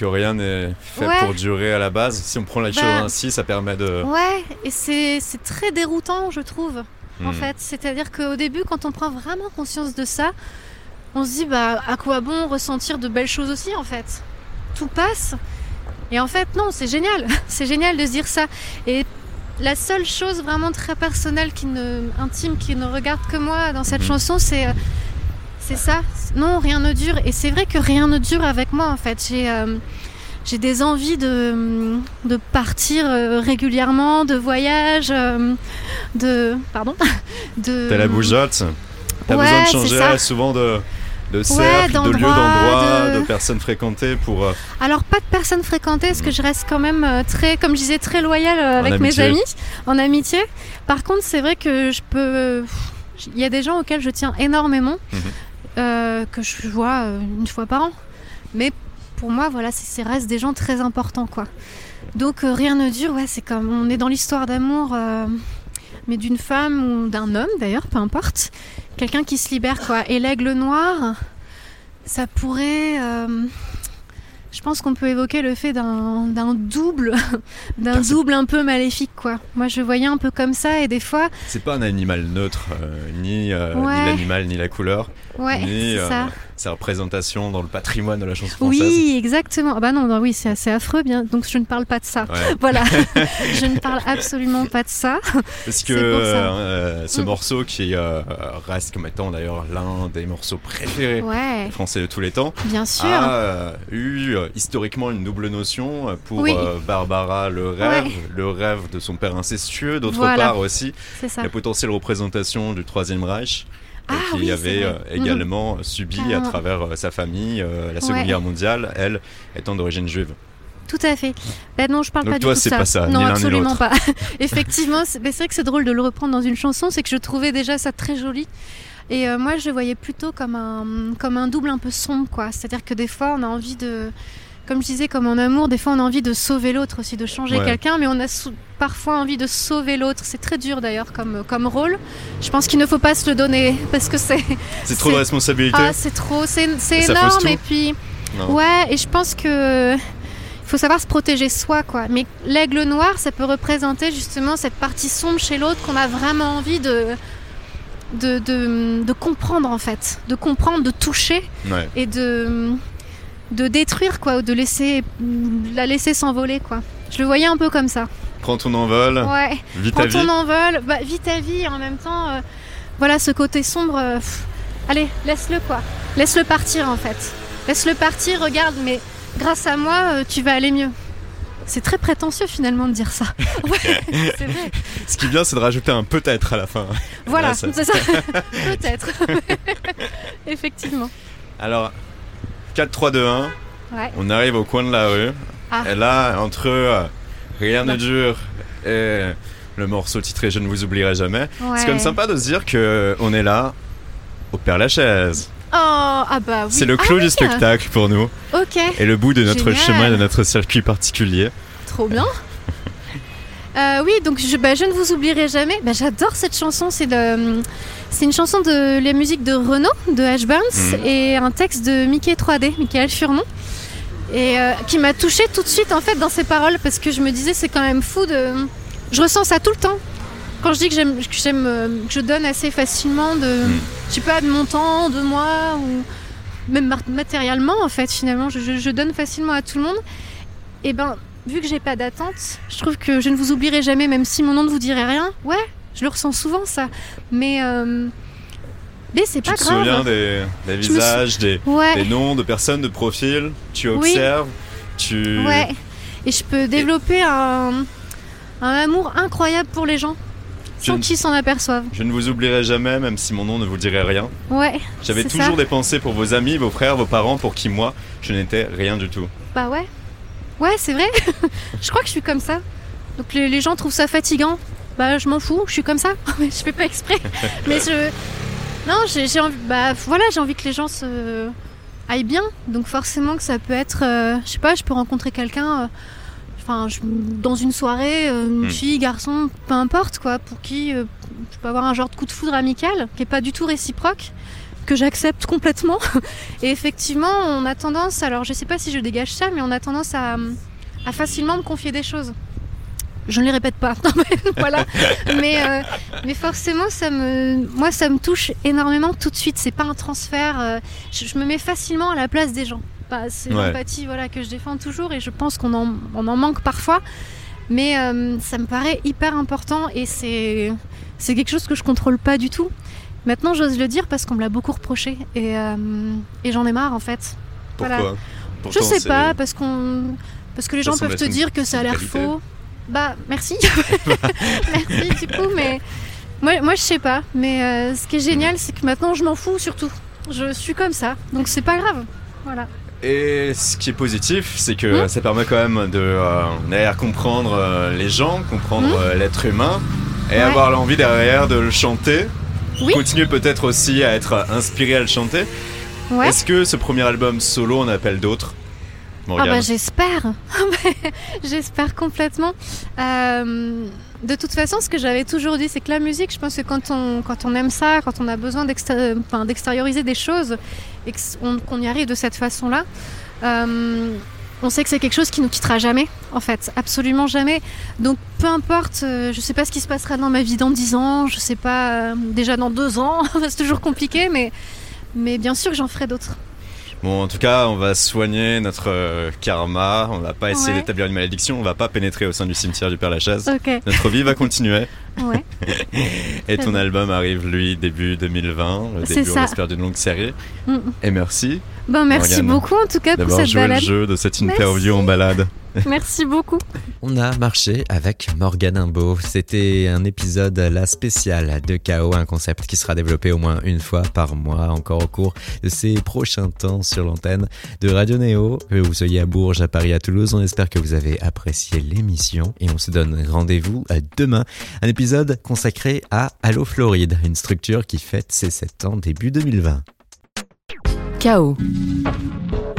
que rien n'est fait pour durer à la base. Si on prend les choses bah, ainsi, ça permet de... Ouais, et c'est très déroutant, je trouve, en hmm. fait. C'est-à-dire qu'au début, quand on prend vraiment conscience de ça, on se dit, bah, à quoi bon ressentir de belles choses aussi, en fait? Tout passe. Et en fait, non, c'est génial. c'est génial de se dire ça. Et la seule chose vraiment très personnelle, qui ne, intime, qui ne regarde que moi dans cette hmm. chanson, c'est... C'est ça. Non, rien ne dure. Et c'est vrai que rien ne dure avec moi, en fait. J'ai euh, j'ai des envies de, de partir euh, régulièrement, de voyage, euh, de. Pardon de... T'as la bougeotte T'as besoin de changer souvent de, de cercle, de lieux d'endroit, de... personnes fréquentées pour. Alors pas de personnes fréquentées, parce que je reste quand même très, comme je disais, très loyale avec mes amis, en amitié. Par contre, c'est vrai que je peux. Il y a des gens auxquels je tiens énormément. Mhm. Euh, que je vois euh, une fois par an. Mais pour moi, voilà, c'est reste des gens très importants, quoi. Donc euh, rien ne dure, ouais, c'est comme on est dans l'histoire d'amour, mais d'une femme ou d'un homme d'ailleurs, peu importe. Quelqu'un qui se libère, quoi. Et l'aigle noir, ça pourrait je pense qu'on peut évoquer le fait d'un double, d'un double un peu maléfique, quoi. Moi, je voyais un peu comme ça, et des fois. C'est pas un animal neutre, ni, ni l'animal, ni la couleur. Ouais, c'est ça sa représentation dans le patrimoine de la chanson française. Oui, exactement. Ah bah non, oui, c'est assez affreux, bien. Donc je ne parle pas de ça. Voilà, je ne parle absolument pas de ça. Parce que euh, ce mm. morceau qui euh, reste comme étant d'ailleurs l'un des morceaux préférés français de tous les temps, bien sûr, a euh, eu historiquement une double notion pour Barbara le rêve, le rêve de son père incestueux. D'autre part aussi la potentielle représentation du Troisième Reich. Ah qui avait euh, mhm. également subi à travers euh, sa famille euh, la Seconde Guerre mondiale, elle étant d'origine juive. Tout à fait. Ben non, je parle pas du tout de ça. Pas ça. Non, absolument pas. Effectivement, c'est vrai que c'est drôle de le reprendre dans une chanson, c'est que je trouvais déjà ça très joli. Et moi, je le voyais plutôt comme un, comme un double un peu sombre, quoi. C'est-à-dire que des fois, on a envie de, comme je disais, comme en amour, des fois on a envie de sauver l'autre aussi, de changer quelqu'un, mais on a parfois envie de sauver l'autre. C'est très dur d'ailleurs comme, comme rôle. Je pense qu'il ne faut pas se le donner parce que c'est. C'est trop de responsabilité. Ah, c'est trop, c'est énorme. Et puis, ouais, et je pense que. Il faut savoir se protéger soi, quoi. Mais l'aigle noir, ça peut représenter justement cette partie sombre chez l'autre qu'on a vraiment envie de, de, de, comprendre, en fait. De comprendre, de toucher. Et de de détruire quoi ou de laisser la laisser s'envoler quoi. Je le voyais un peu comme ça. Prends ton envol. Ouais. Vite Prends ton envol, bah, vite ta vie en même temps euh, voilà ce côté sombre euh, allez, laisse-le quoi. Laisse-le partir en fait. Laisse-le partir, regarde mais grâce à moi euh, tu vas aller mieux. C'est très prétentieux finalement de dire ça. Ouais, c'est vrai. Ce qui est bien, c'est de rajouter un peut-être à la fin. Voilà, c'est ça. peut-être. Effectivement. Alors, 4, 3, 2, 1. On arrive au coin de la rue. Ah. Et là, entre euh, Rien ne dure et le morceau titré Je ne vous oublierai jamais, c'est comme sympa de se dire qu'on est là au Père Lachaise. Oh, ah bah oui. C'est le clou ah du spectacle pour nous. Ok. Et le bout de notre chemin et de notre circuit particulier. Trop bien. Euh, oui, donc je, bah, je, ne vous oublierai jamais. Bah, J'adore cette chanson. C'est une chanson de la musique de Renaud, de Ash Burns, mhm. et un texte de Mickey 3D, Michael Furnon, et euh, qui m'a touchée tout de suite en fait dans ses paroles parce que je me disais c'est quand même fou de. Je ressens ça tout le temps. Quand je dis que j'aime, que, euh, que je donne assez facilement de, mhm. je sais pas, de mon temps, de moi ou même matériellement en fait finalement, je, je donne facilement à tout le monde. Et ben vu que j'ai pas d'attente, je trouve que je ne vous oublierai jamais, même si mon nom ne vous dirait rien. Ouais, Je le ressens souvent ça. Mais mais c'est pas grave. Tu te souviens des, visages, des, noms de personnes, de profils. Tu observes. Tu. Ouais. Et je peux développer un, un amour incroyable pour les gens sans qu'ils s'en aperçoivent. Je ne vous oublierai jamais, même si mon nom ne vous dirait rien. Ouais. J'avais toujours des pensées pour vos amis, vos frères, vos parents, pour qui moi, je n'étais rien du tout. Bah ouais. Ouais, c'est vrai. je crois que je suis comme ça. Donc les, gens trouvent ça fatigant. Bah je m'en fous, je suis comme ça. je fais pas exprès. Mais je. Non, j'ai envie. Bah voilà, j'ai envie que les gens se aillent bien. Donc forcément que ça peut être. Euh, je sais pas, je peux rencontrer quelqu'un. Euh, enfin, dans une soirée, euh, une hmm. fille, garçon, peu importe quoi, pour qui je peux avoir un genre de coup de foudre amical qui est pas du tout réciproque, que j'accepte complètement. Et effectivement, on a tendance, alors je sais pas si je dégage ça, mais on a tendance à, à facilement me confier des choses je ne les répète pas. voilà. mais, euh, mais forcément, ça me, moi, ça me touche énormément tout de suite. C'est pas un transfert. Euh, je, me mets facilement à la place des gens. Bah, c'est l'empathie voilà, que je défends toujours et je pense qu'on en, on en manque parfois. Mais euh, ça me paraît hyper important et c'est, c'est quelque chose que je contrôle pas du tout. Maintenant, j'ose le dire parce qu'on me l'a beaucoup reproché et, et j'en ai marre en fait. Pourquoi? Voilà. Je sais pas, parce qu'on parce que les gens peuvent te dire que ça a l'air faux. Bah, merci. merci, du coup, mais moi, moi je sais pas. Mais euh, ce qui est génial, c'est que maintenant, je m'en fous surtout. Je suis comme ça, donc c'est pas grave. Voilà. Et ce qui est positif, c'est que hmm ça permet quand même de euh, comprendre euh, les gens, comprendre hmm l'être humain et avoir l'envie derrière de le chanter. Oui. Continuer peut-être aussi à être inspiré à le chanter. Est-ce que ce premier album solo en appelle d'autres? Ah bah j'espère, j'espère complètement. Euh, de toute façon, ce que j'avais toujours dit, c'est que la musique, je pense que quand on, quand on aime ça, quand on a besoin d'extérioriser des choses et qu'on y arrive de cette façon-là, euh, on sait que c'est quelque chose qui nous quittera jamais, en fait, absolument jamais. Donc peu importe, euh, je sais pas ce qui se passera dans ma vie dans 10 ans, je sais pas, déjà dans 2 ans, c'est toujours compliqué, mais, mais bien sûr j'en ferai d'autres. Bon, en tout cas, on va soigner notre euh, karma. On va pas essayer d'établir une malédiction. On va pas pénétrer au sein du cimetière du Père Lachaise. Notre vie va continuer. Ouais. Et ton album arrive, lui, début 2020. Le début, on espère, d'une longue série. Mm. Et merci. Bon, merci beaucoup, en tout cas, pour cette balade. le jeu de cette interview en balade. Merci beaucoup. On a marché avec Morgan Imbo. C'était un épisode la spéciale de Chaos, un concept qui sera développé au moins une fois par mois, encore au cours de ces prochains temps sur l'antenne de Radio Néo. Que vous soyez à Bourges, à Paris, à Toulouse, on espère que vous avez apprécié l'émission et on se donne rendez-vous demain. Un épisode consacré à Allo Floride, une structure qui fête ses 7 ans début 2020. Chaos.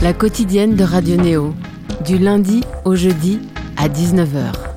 La quotidienne de Radio Néo du lundi au jeudi à 19h.